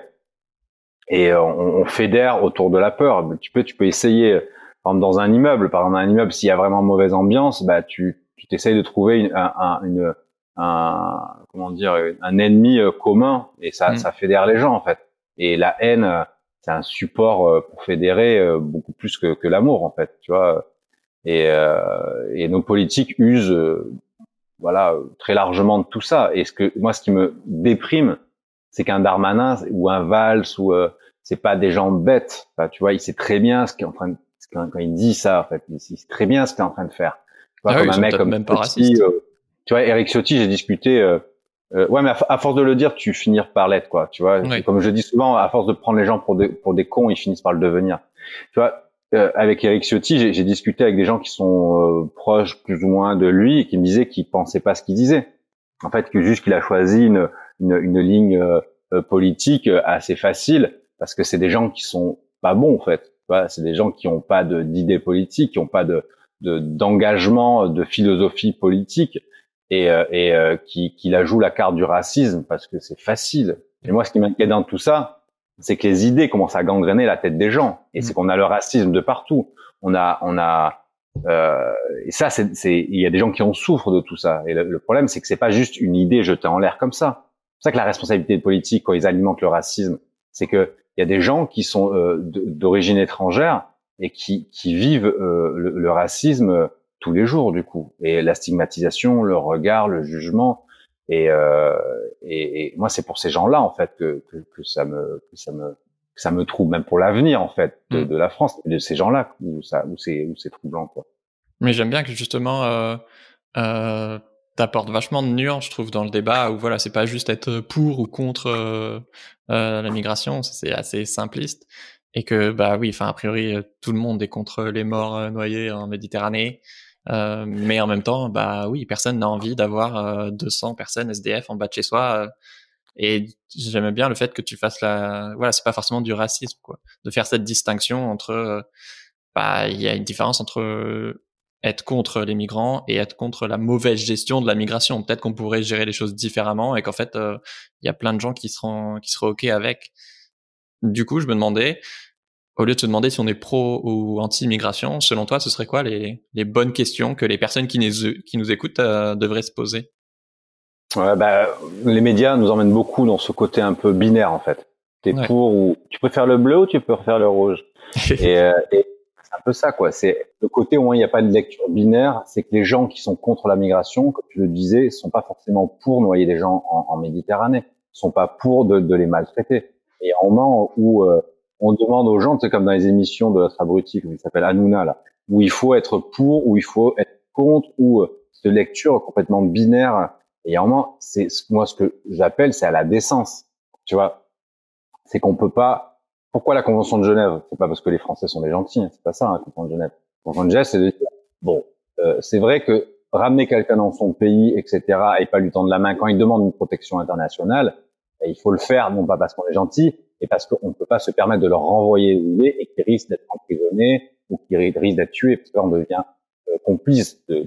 et on, on, fédère autour de la peur. Tu peux, tu peux essayer. Par exemple, dans un immeuble, par exemple, dans un immeuble, s'il y a vraiment mauvaise ambiance, bah tu tu t'essayes de trouver une, un, une, un, comment dire, un ennemi euh, commun et ça, mm. ça fédère les gens en fait. Et la haine, euh, c'est un support euh, pour fédérer beaucoup plus que, que l'amour en fait, tu vois. Et, et nos politiques usent, voilà, très largement de tout ça. Et ce que moi, ce qui me déprime, c'est qu'un Darmanin ou un Valls ou c'est pas des gens bêtes. tu vois, il sait très bien ce qu'il est en train de, quand, il dit ça, en fait, il sait très bien ce qu'il est en train de faire. Tu vois, ah comme un mec comme même pas raciste tu vois, Eric Ciotti, j'ai discuté. Euh, euh, ouais, mais à, force de le dire, tu finis par l'être, quoi. Tu vois, comme je dis souvent, à force de prendre les gens pour des pour des cons, ils finissent par le devenir. Tu vois, euh, avec Eric Ciotti, j'ai discuté avec des gens qui sont proches plus ou moins de lui et qui me disaient qu'ils pensaient pas ce qu'il disait. En fait, que juste qu'il a choisi une une, une ligne politique assez facile parce que c'est des gens qui sont pas bons en fait. Tu vois, c'est des gens qui ont pas d'idées politiques, qui ont pas de d'engagement, de, de philosophie politique et, euh, et euh, qui, qui la joue la carte du racisme parce que c'est facile. Et moi, ce qui m'inquiète dans tout ça, c'est que les idées commencent à gangréner la tête des gens. Et c'est mm. qu'on a le racisme de partout. On a, on a, euh, et ça, c'est, il y a des gens qui en souffrent de tout ça. Et le, problème, c'est que c'est pas juste une idée jetée en l'air comme ça. C'est ça que la responsabilité politique, quand ils alimentent le racisme, c'est que il y a des gens qui sont euh, d'origine étrangère et qui, qui vivent euh, le, le, racisme tous les jours du coup. Et la stigmatisation le regard le jugement. Et euh, et, et, moi c'est pour ces gens-là en fait que, que, que ça me que ça me que ça me trouble même pour l'avenir en fait de, mm. de, la France de ces gens-là où ça où c'est où c'est troublant quoi. Mais j'aime bien que justement euh, euh, t'apportes vachement de nuances je trouve dans le débat où voilà c'est pas juste être pour ou contre euh, euh la migration c'est assez simpliste et que bah oui enfin a priori tout le monde est contre les morts euh, noyés en Méditerranée euh, mais en même temps, bah oui, personne n'a envie d'avoir 200 euh, personnes SDF en bas de chez soi. Euh, et j'aime bien le fait que tu fasses la, voilà, c'est pas forcément du racisme, quoi, de faire cette distinction entre, bah, il y a une différence entre être contre les migrants et être contre la mauvaise gestion de la migration. Peut-être qu'on pourrait gérer les choses différemment et qu'en fait, il y a plein de gens qui seront, qui seraient ok avec. Du coup, je me demandais, au lieu de se demander si on est pro ou anti-immigration, selon toi, ce serait quoi les, les, bonnes questions que les personnes qui nous, qui nous écoutent euh, devraient se poser? Ouais, bah, Les médias nous emmènent beaucoup dans ce côté un peu binaire, en fait. T'es pour ou tu préfères le bleu ou tu préfères le rouge [LAUGHS] et, euh, et c'est un peu ça, quoi. C'est le côté où il n'y a pas de lecture binaire, c'est que les gens qui sont contre la migration, comme tu le disais, sont pas forcément pour noyer des gens en, en Méditerranée, sont pas pour de, de les maltraiter. Et au moment où euh, on demande aux gens, c'est comme dans les émissions de notre abruti, qui s'appelle Hanouna, là, où il faut être pour, où il faut être contre, ou euh, cette lecture complètement binaire. Et à c'est moi ce que j'appelle, c'est à la décence. Tu vois, c'est qu'on peut pas. Pourquoi la Convention de Genève? C'est pas parce que les Français sont des gentils, hein, c'est pas ça, hein, la Convention de Genève. La Convention de Genève, c'est de dire bon, euh, c'est vrai que ramener quelqu'un dans son pays, etc., et pas lui tendre la main quand il demande une protection internationale, il faut le faire, non pas parce qu'on est gentil, et parce qu'on ne peut pas se permettre de leur renvoyer où et qu'ils risquent d'être emprisonnés ou qu'ils risquent d'être tués, parce qu'on devient euh, complice de,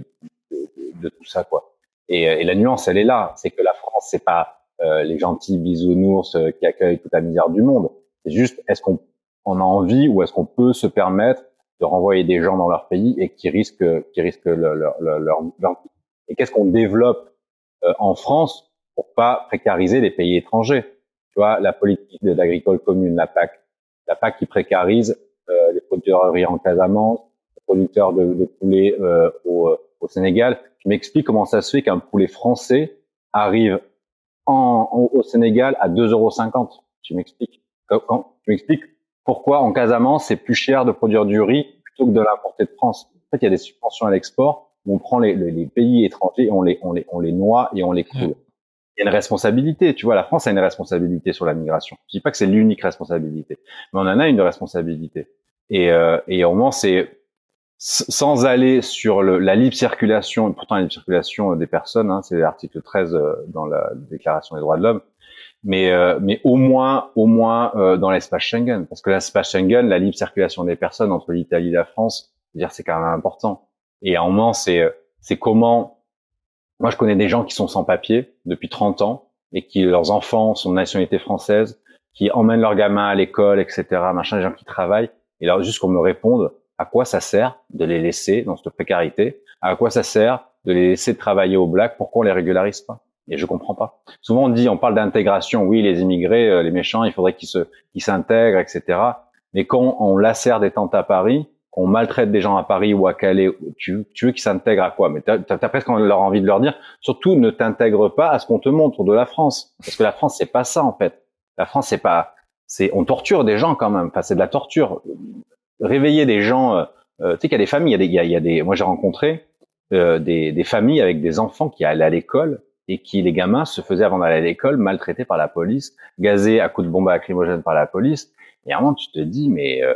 tout ça, quoi. Et, euh, et, la nuance, elle est là, c'est que la France, c'est pas euh, les gentils bisounours qui accueillent toute la misère du monde. C'est juste, est-ce qu'on on a envie ou est-ce qu'on peut se permettre de renvoyer des gens dans leur pays et qui risquent, qui risquent leur, leur, leur, leur Et qu'est-ce qu'on développe en France pour pas précariser les pays étrangers? Tu vois, la politique d'agricole commune, la PAC, la PAC qui précarise euh, les producteurs de riz en Casamance, les producteurs de, de poulet euh, au, euh, au, Sénégal. Tu m'expliques comment ça se fait qu'un poulet français arrive en, au Sénégal à 2,50 euros. Tu m'expliques Tu m'expliques pourquoi en Casamance c'est plus cher de produire du riz plutôt que de l'importer de France. En fait, il y a des subventions à l'export on prend les, les, pays étrangers on les, on les, on les noie et on les coule il y a une responsabilité. Tu vois, la France a une responsabilité sur la migration. Je dis pas que c'est l'unique responsabilité, mais on en a une responsabilité. Et, euh, et au moment, c'est sans aller sur le, la libre circulation, pourtant la libre circulation des personnes, hein, c'est l'article 13 euh, dans la Déclaration des droits de l'homme, mais, euh, mais au moins, au moins euh, dans l'espace Schengen, parce que l'espace Schengen, la libre circulation des personnes entre l'Italie et la France, c'est quand même important. Et moment, c'est c'est comment moi, je connais des gens qui sont sans papier depuis 30 ans et qui leurs enfants sont de nationalité française, qui emmènent leurs gamins à l'école, etc. Machin, des gens qui travaillent. Et alors, juste qu'on me réponde, à quoi ça sert de les laisser dans cette précarité? À quoi ça sert de les laisser travailler au black, pourquoi on les régularise pas? Et je comprends pas. Souvent on dit, on parle d'intégration, oui, les immigrés, euh, les méchants, il faudrait qu'ils se, qu'ils s'intègrent, etc. Mais quand on lacère des tentes à Paris, qu'on maltraite des gens à Paris ou à Calais, tu, tu veux qu'ils s'intègrent à quoi? Mais t'as as, presque leur envie de leur dire, surtout ne t'intègre pas à ce qu'on te montre de la France, parce que la France c'est pas ça en fait. La France c'est pas, c'est on torture des gens quand même. Enfin c'est de la torture. Réveiller des gens, euh, euh, tu sais qu'il y a des familles, il y a des, il y a, des, moi j'ai rencontré euh, des, des familles avec des enfants qui allaient à l'école et qui les gamins se faisaient avant d'aller à l'école maltraités par la police, gazés à coups de bombes lacrymogènes par la police. Et à un moment tu te dis mais euh,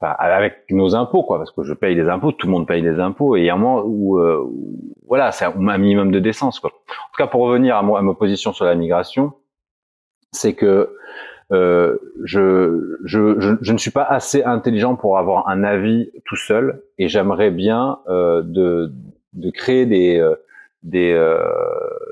enfin, avec nos impôts quoi, parce que je paye des impôts, tout le monde paye des impôts et il y a un moment où, euh, voilà c'est un, minimum de décence quoi. En tout cas pour revenir à, à ma position sur la migration, c'est que euh, je, je, je, ne suis pas assez intelligent pour avoir un avis tout seul et j'aimerais bien euh, de, de créer des, euh, des, euh,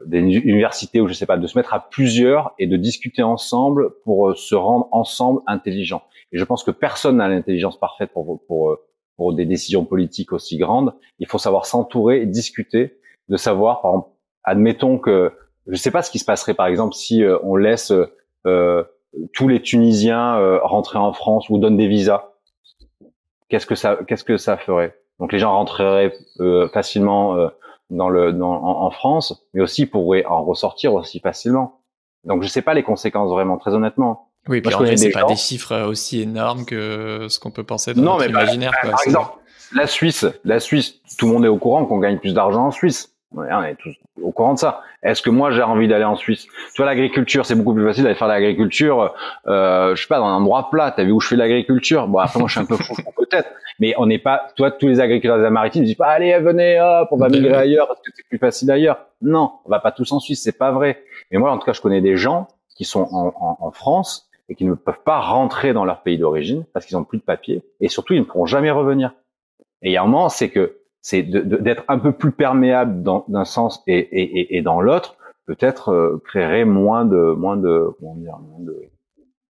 des universités ou je sais pas, de se mettre à plusieurs et de discuter ensemble pour euh, se rendre ensemble intelligents. Et je pense que personne n'a l'intelligence parfaite pour, pour, pour des décisions politiques aussi grandes. Il faut savoir s'entourer et discuter, de savoir, par exemple, admettons que je ne sais pas ce qui se passerait par exemple si on laisse euh, tous les Tunisiens euh, rentrer en France ou donnent des visas, qu'est-ce que ça, qu'est-ce que ça ferait? Donc les gens rentreraient euh, facilement euh, dans le, dans, en, France, mais aussi pourraient en ressortir aussi facilement. Donc je sais pas les conséquences vraiment, très honnêtement. Oui, puis en fait, c'est pas des chiffres aussi énormes que ce qu'on peut penser dans non, notre mais imaginaire. Par, par exemple, la Suisse, la Suisse, tout le monde est au courant qu'on gagne plus d'argent en Suisse. On est tous au courant de ça. Est-ce que moi j'ai envie d'aller en Suisse? Tu vois, l'agriculture, c'est beaucoup plus facile d'aller faire l'agriculture. Euh, je sais pas dans un endroit plat. T'as vu où je fais l'agriculture? Bon, après moi je suis un peu fou peut-être, mais on n'est pas. Toi, tous les agriculteurs des maritimes disent pas allez venez hop, on va migrer ailleurs parce que c'est plus facile ailleurs. Non, on va pas tous en Suisse, c'est pas vrai. Mais moi, en tout cas, je connais des gens qui sont en, en, en France et qui ne peuvent pas rentrer dans leur pays d'origine parce qu'ils ont plus de papier et surtout ils ne pourront jamais revenir. Et il y a un moment, c'est que c'est d'être un peu plus perméable dans d'un sens et, et, et dans l'autre, peut-être euh, créerait moins de moins de comment dire moins de,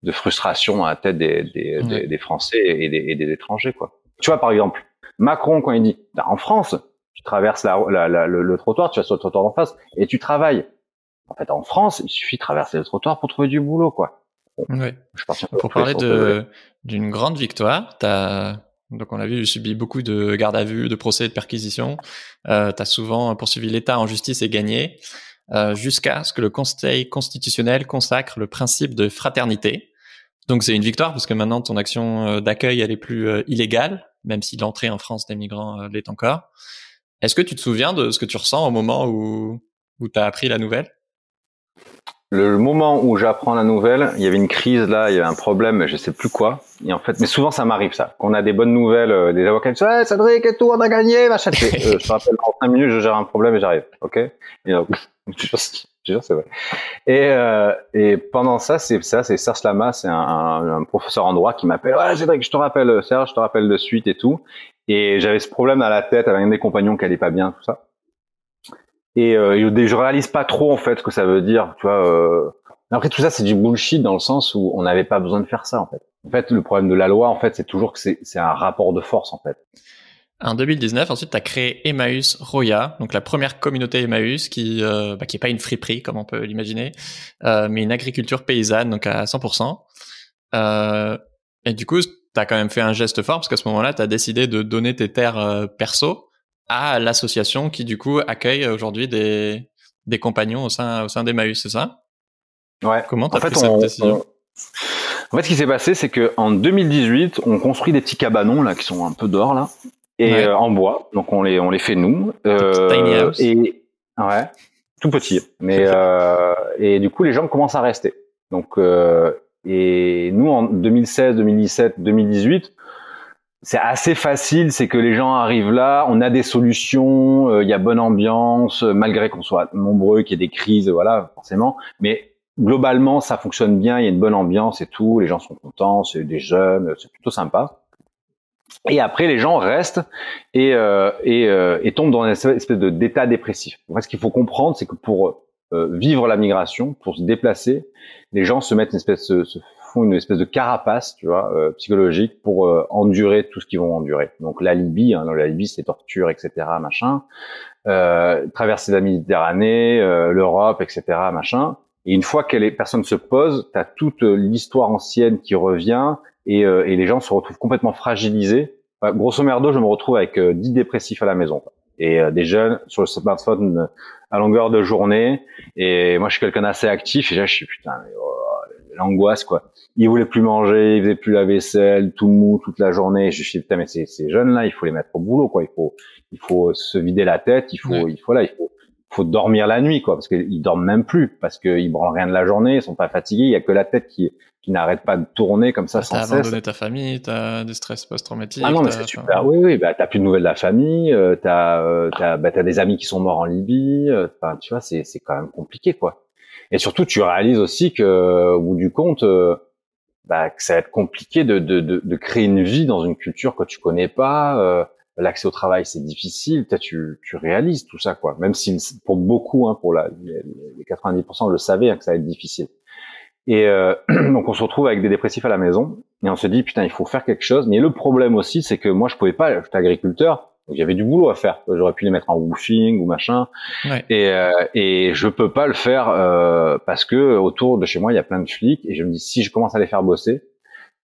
de frustration à la tête des, des, des, des Français et des, et des, étrangers quoi. Tu vois par exemple Macron quand il dit bah, en France tu traverses la, la, la, le, trottoir, tu vas sur le trottoir en face et tu travailles. En fait en France il suffit de traverser le trottoir pour trouver du boulot quoi. Oui. Je pour parler de d'une grande victoire, t'as donc on l'a vu, subi beaucoup de garde à vue, de procès, de perquisitions. Euh, tu as souvent poursuivi l'État en justice et gagné, euh, jusqu'à ce que le Conseil constitutionnel consacre le principe de fraternité. Donc c'est une victoire parce que maintenant ton action euh, d'accueil elle est plus euh, illégale, même si l'entrée en France des migrants euh, l'est encore. Est-ce que tu te souviens de ce que tu ressens au moment où, où tu as appris la nouvelle? Le moment où j'apprends la nouvelle, il y avait une crise là, il y avait un problème, je sais plus quoi. Et en fait, mais souvent ça m'arrive ça. Qu'on a des bonnes nouvelles, euh, des avocats qui disent hey, Cédric et tout, on a gagné, machin. euh, je te rappelle en 5 minutes, je gère un problème et j'arrive, ok? Et donc, [LAUGHS] je jure, c'est vrai. Et, euh, et pendant ça, c'est ça, c'est Serge Lama, c'est un, un, un, professeur en droit qui m'appelle. Ouais, Cédric, je te rappelle, Serge, je te rappelle de suite et tout. Et j'avais ce problème à la tête avec un des compagnons qui allait pas bien, tout ça. Et euh, je réalise pas trop en fait ce que ça veut dire. Tu vois. Euh... Après tout ça, c'est du bullshit dans le sens où on n'avait pas besoin de faire ça en fait. En fait, le problème de la loi, en fait, c'est toujours que c'est un rapport de force en fait. En 2019, ensuite, tu as créé Emmaüs Roya, donc la première communauté Emmaüs qui euh, bah, qui est pas une friperie comme on peut l'imaginer, euh, mais une agriculture paysanne, donc à 100%. Euh, et du coup, tu as quand même fait un geste fort parce qu'à ce moment-là, tu as décidé de donner tes terres euh, perso à l'association qui du coup accueille aujourd'hui des, des compagnons au sein, au sein d'Emmaüs, c'est ça? Ouais. Comment t'as pris cette décision? En fait, ce qui s'est passé, c'est que en 2018, on construit des petits cabanons là qui sont un peu d'or là et euh, en bois. Donc on les on les fait nous. Euh, tiny house? Et ouais, tout petit. Mais euh, et du coup, les gens commencent à rester. Donc et nous en 2016, 2017, 2018 c'est assez facile, c'est que les gens arrivent là, on a des solutions, euh, il y a bonne ambiance, euh, malgré qu'on soit nombreux, qu'il y ait des crises, voilà, forcément. Mais globalement, ça fonctionne bien, il y a une bonne ambiance et tout, les gens sont contents, c'est des jeunes, c'est plutôt sympa. Et après, les gens restent et, euh, et, euh, et, tombent dans une espèce d'état dépressif. Ce qu'il faut comprendre, c'est que pour vivre la migration, pour se déplacer, les gens se mettent une espèce, se, se font une espèce de carapace, tu vois, euh, psychologique pour euh, endurer tout ce qu'ils vont endurer. Donc la Libye, hein, la Libye, c'est torture, etc., machin. Euh, traverser la Méditerranée, euh, l'Europe, etc., machin. Et une fois que les personnes se posent, tu as toute l'histoire ancienne qui revient et, et, les gens se retrouvent complètement fragilisés. grosso merdo, je me retrouve avec 10 dépressifs à la maison et des jeunes sur le smartphone à longueur de journée. Et moi, je suis quelqu'un d'assez actif et là, je suis putain, oh, l'angoisse quoi. Il voulait plus manger, il faisait plus la vaisselle, tout mou toute la journée. Je suis putain mais ces, ces jeunes là, il faut les mettre au boulot quoi. Il faut il faut se vider la tête, il faut il faut là il faut faut dormir la nuit quoi parce qu'ils dorment même plus parce qu'ils branlent rien de la journée, ils sont pas fatigués, il y a que la tête qui qui n'arrête pas de tourner comme ça sans cesse. T'as abandonné ta famille, t'as des stress post-traumatiques. Ah non, mais c'est super. Oui, oui, bah t'as plus de nouvelles de la famille, euh, t'as, euh, t'as, bah, t'as des amis qui sont morts en Libye. Euh, tu vois, c'est, c'est quand même compliqué, quoi. Et surtout, tu réalises aussi que, au bout du compte, euh, bah, que ça va être compliqué de, de, de, de, créer une vie dans une culture que tu connais pas. Euh, L'accès au travail, c'est difficile. Tu, tu réalises tout ça, quoi. Même si pour beaucoup, hein, pour la, les 90% le savaient hein, que ça va être difficile. Et euh, [CLEARS THROAT] donc on se retrouve avec des dépressifs à la maison et on se dit putain il faut faire quelque chose. Mais le problème aussi c'est que moi je pouvais pas, j'étais agriculteur, donc il y avait du boulot à faire. J'aurais pu les mettre en woofing ou machin. Ouais. Et, euh, et je peux pas le faire euh, parce que autour de chez moi il y a plein de flics et je me dis si je commence à les faire bosser,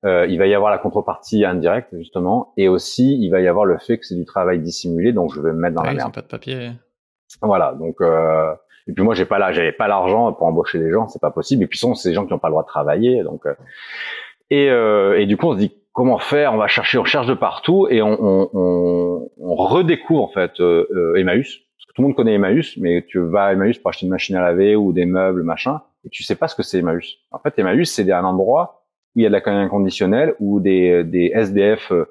euh, il va y avoir la contrepartie indirecte justement et aussi il va y avoir le fait que c'est du travail dissimulé donc je vais me mettre dans ouais, la merde. Pas de papier. Voilà donc euh, et puis moi j'ai pas là j'avais pas l'argent pour embaucher des gens c'est pas possible et puis sont ces gens qui n'ont pas le droit de travailler donc euh, et, euh, et du coup on se dit comment faire On va chercher, on cherche de partout et on, on, on, on redécouvre en fait euh, euh, Emmaüs. Tout le monde connaît Emmaüs, mais tu vas à Emmaüs pour acheter une machine à laver ou des meubles, machin, et tu sais pas ce que c'est Emmaüs. En fait, Emmaüs, c'est un endroit où il y a de l'accueil inconditionnel, où des, des SDF euh,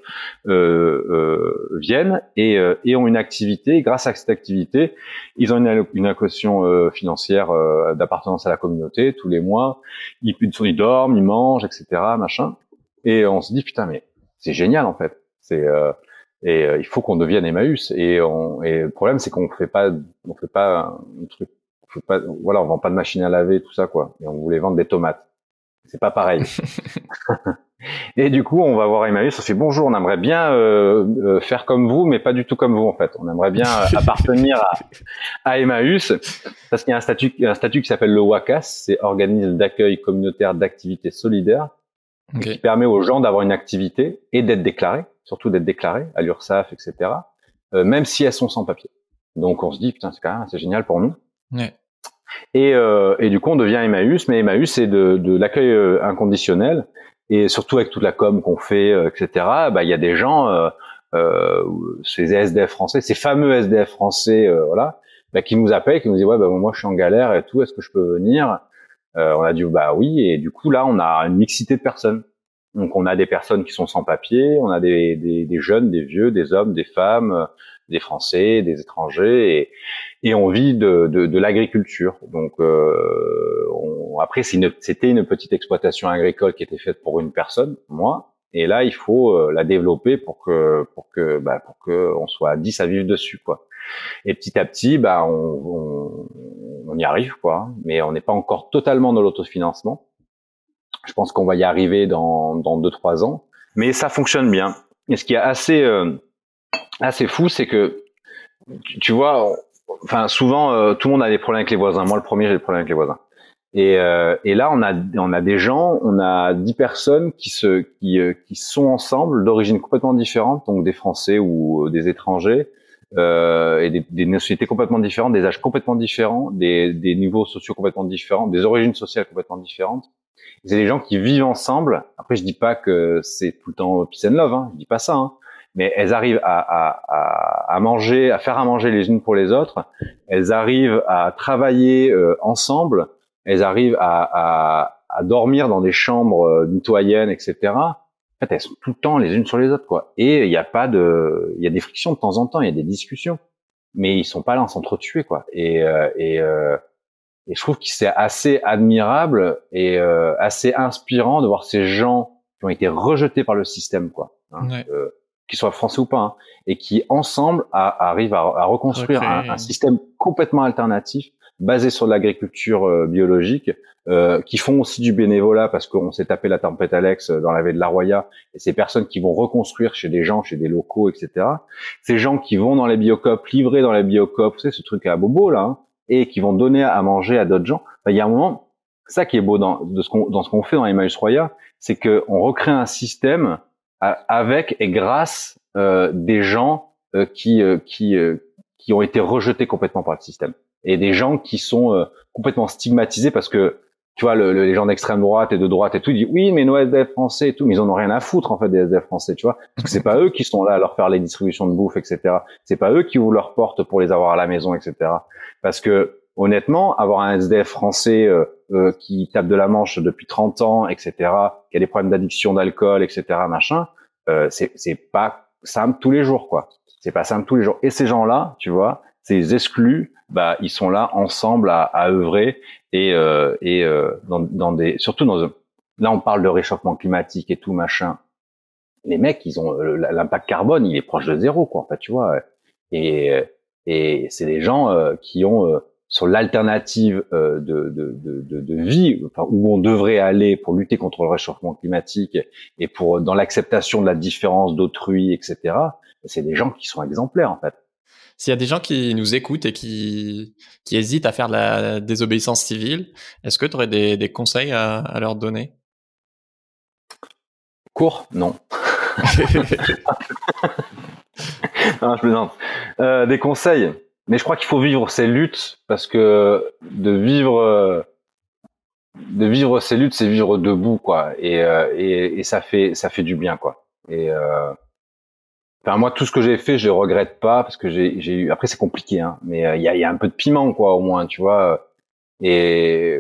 euh, viennent et, euh, et, ont une activité. Grâce à cette activité, ils ont une, une allocation euh, financière euh, d'appartenance à la communauté tous les mois. Ils, ils dorment, ils mangent, etc. Machin. Et on se dit putain mais c'est génial en fait. C'est euh, et euh, il faut qu'on devienne Emmaüs. Et, on, et le problème c'est qu'on fait pas on fait pas un truc, on fait pas voilà on vend pas de machine à laver tout ça quoi. Et on voulait vendre des tomates. C'est pas pareil. [LAUGHS] [LAUGHS] et du coup on va voir Emmaüs. On fait bonjour. On aimerait bien euh, euh, faire comme vous, mais pas du tout comme vous en fait. On aimerait bien [LAUGHS] appartenir à, à Emmaüs parce qu'il y a un statut un statut qui s'appelle le WACAS, c'est organisme d'accueil communautaire d'activité solidaire okay. qui permet aux gens d'avoir une activité et d'être déclarés, surtout d'être déclarés à l'URSSAF, etc. Euh, même si elles sont sans papier. Donc on se dit putain c'est quand même assez génial pour nous. Ouais. Et, euh, et du coup on devient Emmaüs, mais Emmaüs c'est de, de l'accueil euh, inconditionnel et surtout avec toute la com qu'on fait, euh, etc. Bah il y a des gens, euh, euh, ces SDF français, ces fameux SDF français, voilà, bah, qui nous appellent, qui nous disent ouais bah moi je suis en galère et tout, est-ce que je peux venir? On a dit bah oui et du coup là on a une mixité de personnes. Donc on a des personnes qui sont sans papier, on a des, des, des jeunes, des vieux, des hommes, des femmes, des Français, des étrangers et, et on vit de, de, de l'agriculture. Donc euh, on, après c'était une, une petite exploitation agricole qui était faite pour une personne, moi. Et là, il faut euh, la développer pour que pour que bah, pour que on soit à 10 à vivre dessus quoi. Et petit à petit, bah, on, on, on y arrive, quoi. Mais on n'est pas encore totalement dans l'autofinancement. Je pense qu'on va y arriver dans dans deux trois ans, mais ça fonctionne bien. Et ce qui est assez euh, assez fou, c'est que tu, vois, enfin souvent euh, tout le monde a des problèmes avec les voisins. Moi, le premier, j'ai des problèmes avec les voisins. Et, euh, et, là, on a, on a des gens, on a dix personnes qui, se, qui, euh, qui sont ensemble d'origine complètement différente, donc des Français ou des étrangers, euh, et des, des, nationalités complètement différentes, des âges complètement différents, des, des niveaux sociaux complètement différents, des origines sociales complètement différentes. C'est des gens qui vivent ensemble. Après, je dis pas que c'est tout le temps peace and love, hein, je dis pas ça, hein. mais elles arrivent à, à, à, à, manger, à faire à manger les unes pour les autres. Elles arrivent à travailler euh, ensemble. Elles arrivent à, à, à dormir dans des chambres euh, mitoyennes, etc en fait, elles sont tout le temps les unes sur les autres, quoi. Et il n'y a pas de, il y a des frictions de temps en temps, il y a des discussions, mais ils sont pas là à s'entretuer, quoi. Et euh, et, euh, et je trouve que c'est assez admirable et euh, assez inspirant de voir ces gens qui ont été rejetés par le système, quoi. Hein, ouais. euh, qu'ils soient français ou pas, hein, et qui ensemble a, arrivent à, à reconstruire un, un, système complètement alternatif basés sur l'agriculture biologique, qui font aussi du bénévolat parce qu'on s'est tapé la tempête Alex dans la vallée de la Roya, et ces personnes qui vont reconstruire chez des gens, chez des locaux, etc. Ces gens qui vont dans les biocopes, livrer dans les biocopes, c'est ce truc à bobo là, hein, et qui vont donner à manger à d'autres gens. Il y a un moment, ça qui est beau dans, de ce qu'on, dans ce qu'on fait dans Emmaüs Roya, c'est qu'on recrée un système avec et grâce euh, des gens euh, qui euh, qui ont été rejetés complètement par le système et des gens qui sont complètement stigmatisés parce que tu vois le, les gens d'extrême droite et de droite et tout ils disent oui mais nos SDF français et tout mais ils en ont rien à foutre en fait des SDF français tu vois parce que c'est pas eux qui sont là à leur faire les distributions de bouffe etc c'est pas eux qui ouvrent leurs portes pour les avoir à la maison etc parce que honnêtement avoir un SDF français euh, qui tape de la manche depuis 30 ans, etc., qui a des problèmes d'addiction d'alcool, etc., machin, euh, c'est pas simple tous les jours, quoi. C'est pas simple tous les jours. Et ces gens-là, tu vois, ces exclus, bah ils sont là ensemble à, à œuvrer et euh, et euh, dans, dans des surtout dans là on parle de réchauffement climatique et tout machin. Les mecs, ils ont l'impact carbone, il est proche de zéro, quoi. En fait, tu vois. Et et c'est des gens qui ont sur l'alternative euh, de, de, de, de, vie, enfin, où on devrait aller pour lutter contre le réchauffement climatique et pour dans l'acceptation de la différence d'autrui, etc. C'est des gens qui sont exemplaires en fait. S'il y a des gens qui nous écoutent et qui, qui hésitent à faire de la désobéissance civile, est-ce que tu aurais des, des conseils à, à leur donner? Court Non. [LAUGHS] [LAUGHS] non, je plaisante. Euh, des conseils mais je crois qu'il faut vivre ces luttes parce que de vivre de vivre ces luttes c'est vivre debout quoi et, euh, et, et ça fait ça fait du bien quoi et euh, enfin moi tout ce que j'ai fait je regrette pas parce que j'ai eu après c'est compliqué hein mais euh, il y, a, y a un peu de piment quoi au moins tu vois et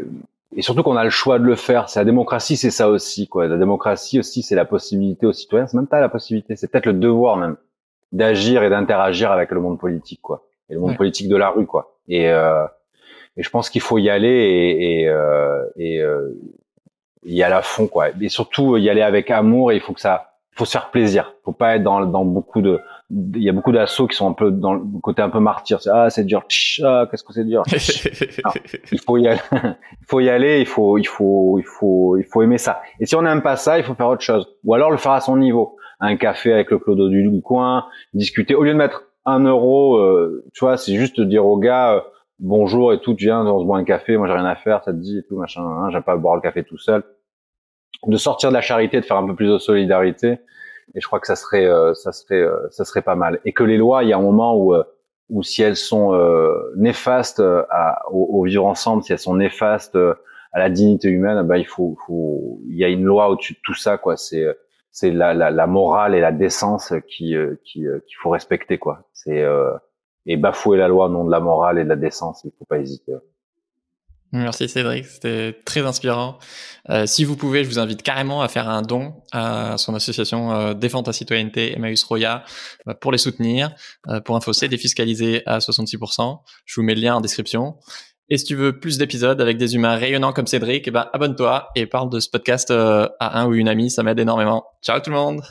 et surtout qu'on a le choix de le faire c'est la démocratie c'est ça aussi quoi la démocratie aussi c'est la possibilité aux citoyens c'est même pas la possibilité c'est peut-être le devoir même d'agir et d'interagir avec le monde politique quoi et le monde politique de la rue, quoi. Et, euh, et je pense qu'il faut y aller et, et, euh, et euh, y aller à fond, quoi. Et surtout y aller avec amour. Et il faut que ça, faut se faire plaisir. Faut pas être dans, dans beaucoup de, il y a beaucoup d'assauts qui sont un peu dans le côté un peu martyr. Ah, c'est dur. Ah, qu'est-ce que c'est dur. [LAUGHS] il faut y aller. [LAUGHS] il faut y aller. Il faut, il faut, il faut, il faut aimer ça. Et si on n'aime pas ça, il faut faire autre chose. Ou alors le faire à son niveau. Un café avec le clodo du coin, discuter. Au lieu de mettre un euro, euh, tu vois, c'est juste dire au gars euh, bonjour et tout, tu viens, on se boit un café, moi j'ai rien à faire, ça te dit et tout machin, hein, j'aime pas boire le café tout seul. De sortir de la charité, de faire un peu plus de solidarité, et je crois que ça serait, euh, ça serait, ça serait pas mal. Et que les lois, il y a un moment où, où si elles sont néfastes à, au, vivre ensemble, si elles sont néfastes à la dignité humaine, bah il faut, faut, il y a une loi au-dessus de tout ça, quoi. C'est c'est la, la, la, morale et la décence qui euh, qui euh, qu'il faut respecter quoi. C'est euh, et bafouer la loi au nom de la morale et de la décence, il faut pas hésiter. Merci Cédric, c'était très inspirant. Euh, si vous pouvez, je vous invite carrément à faire un don à son association euh, Défends ta citoyenneté, Emmaüs Roya, pour les soutenir. pour info, c'est défiscalisé à 66%. Je vous mets le lien en description. Et si tu veux plus d'épisodes avec des humains rayonnants comme Cédric, eh ben, abonne-toi et parle de ce podcast euh, à un ou une amie, ça m'aide énormément. Ciao tout le monde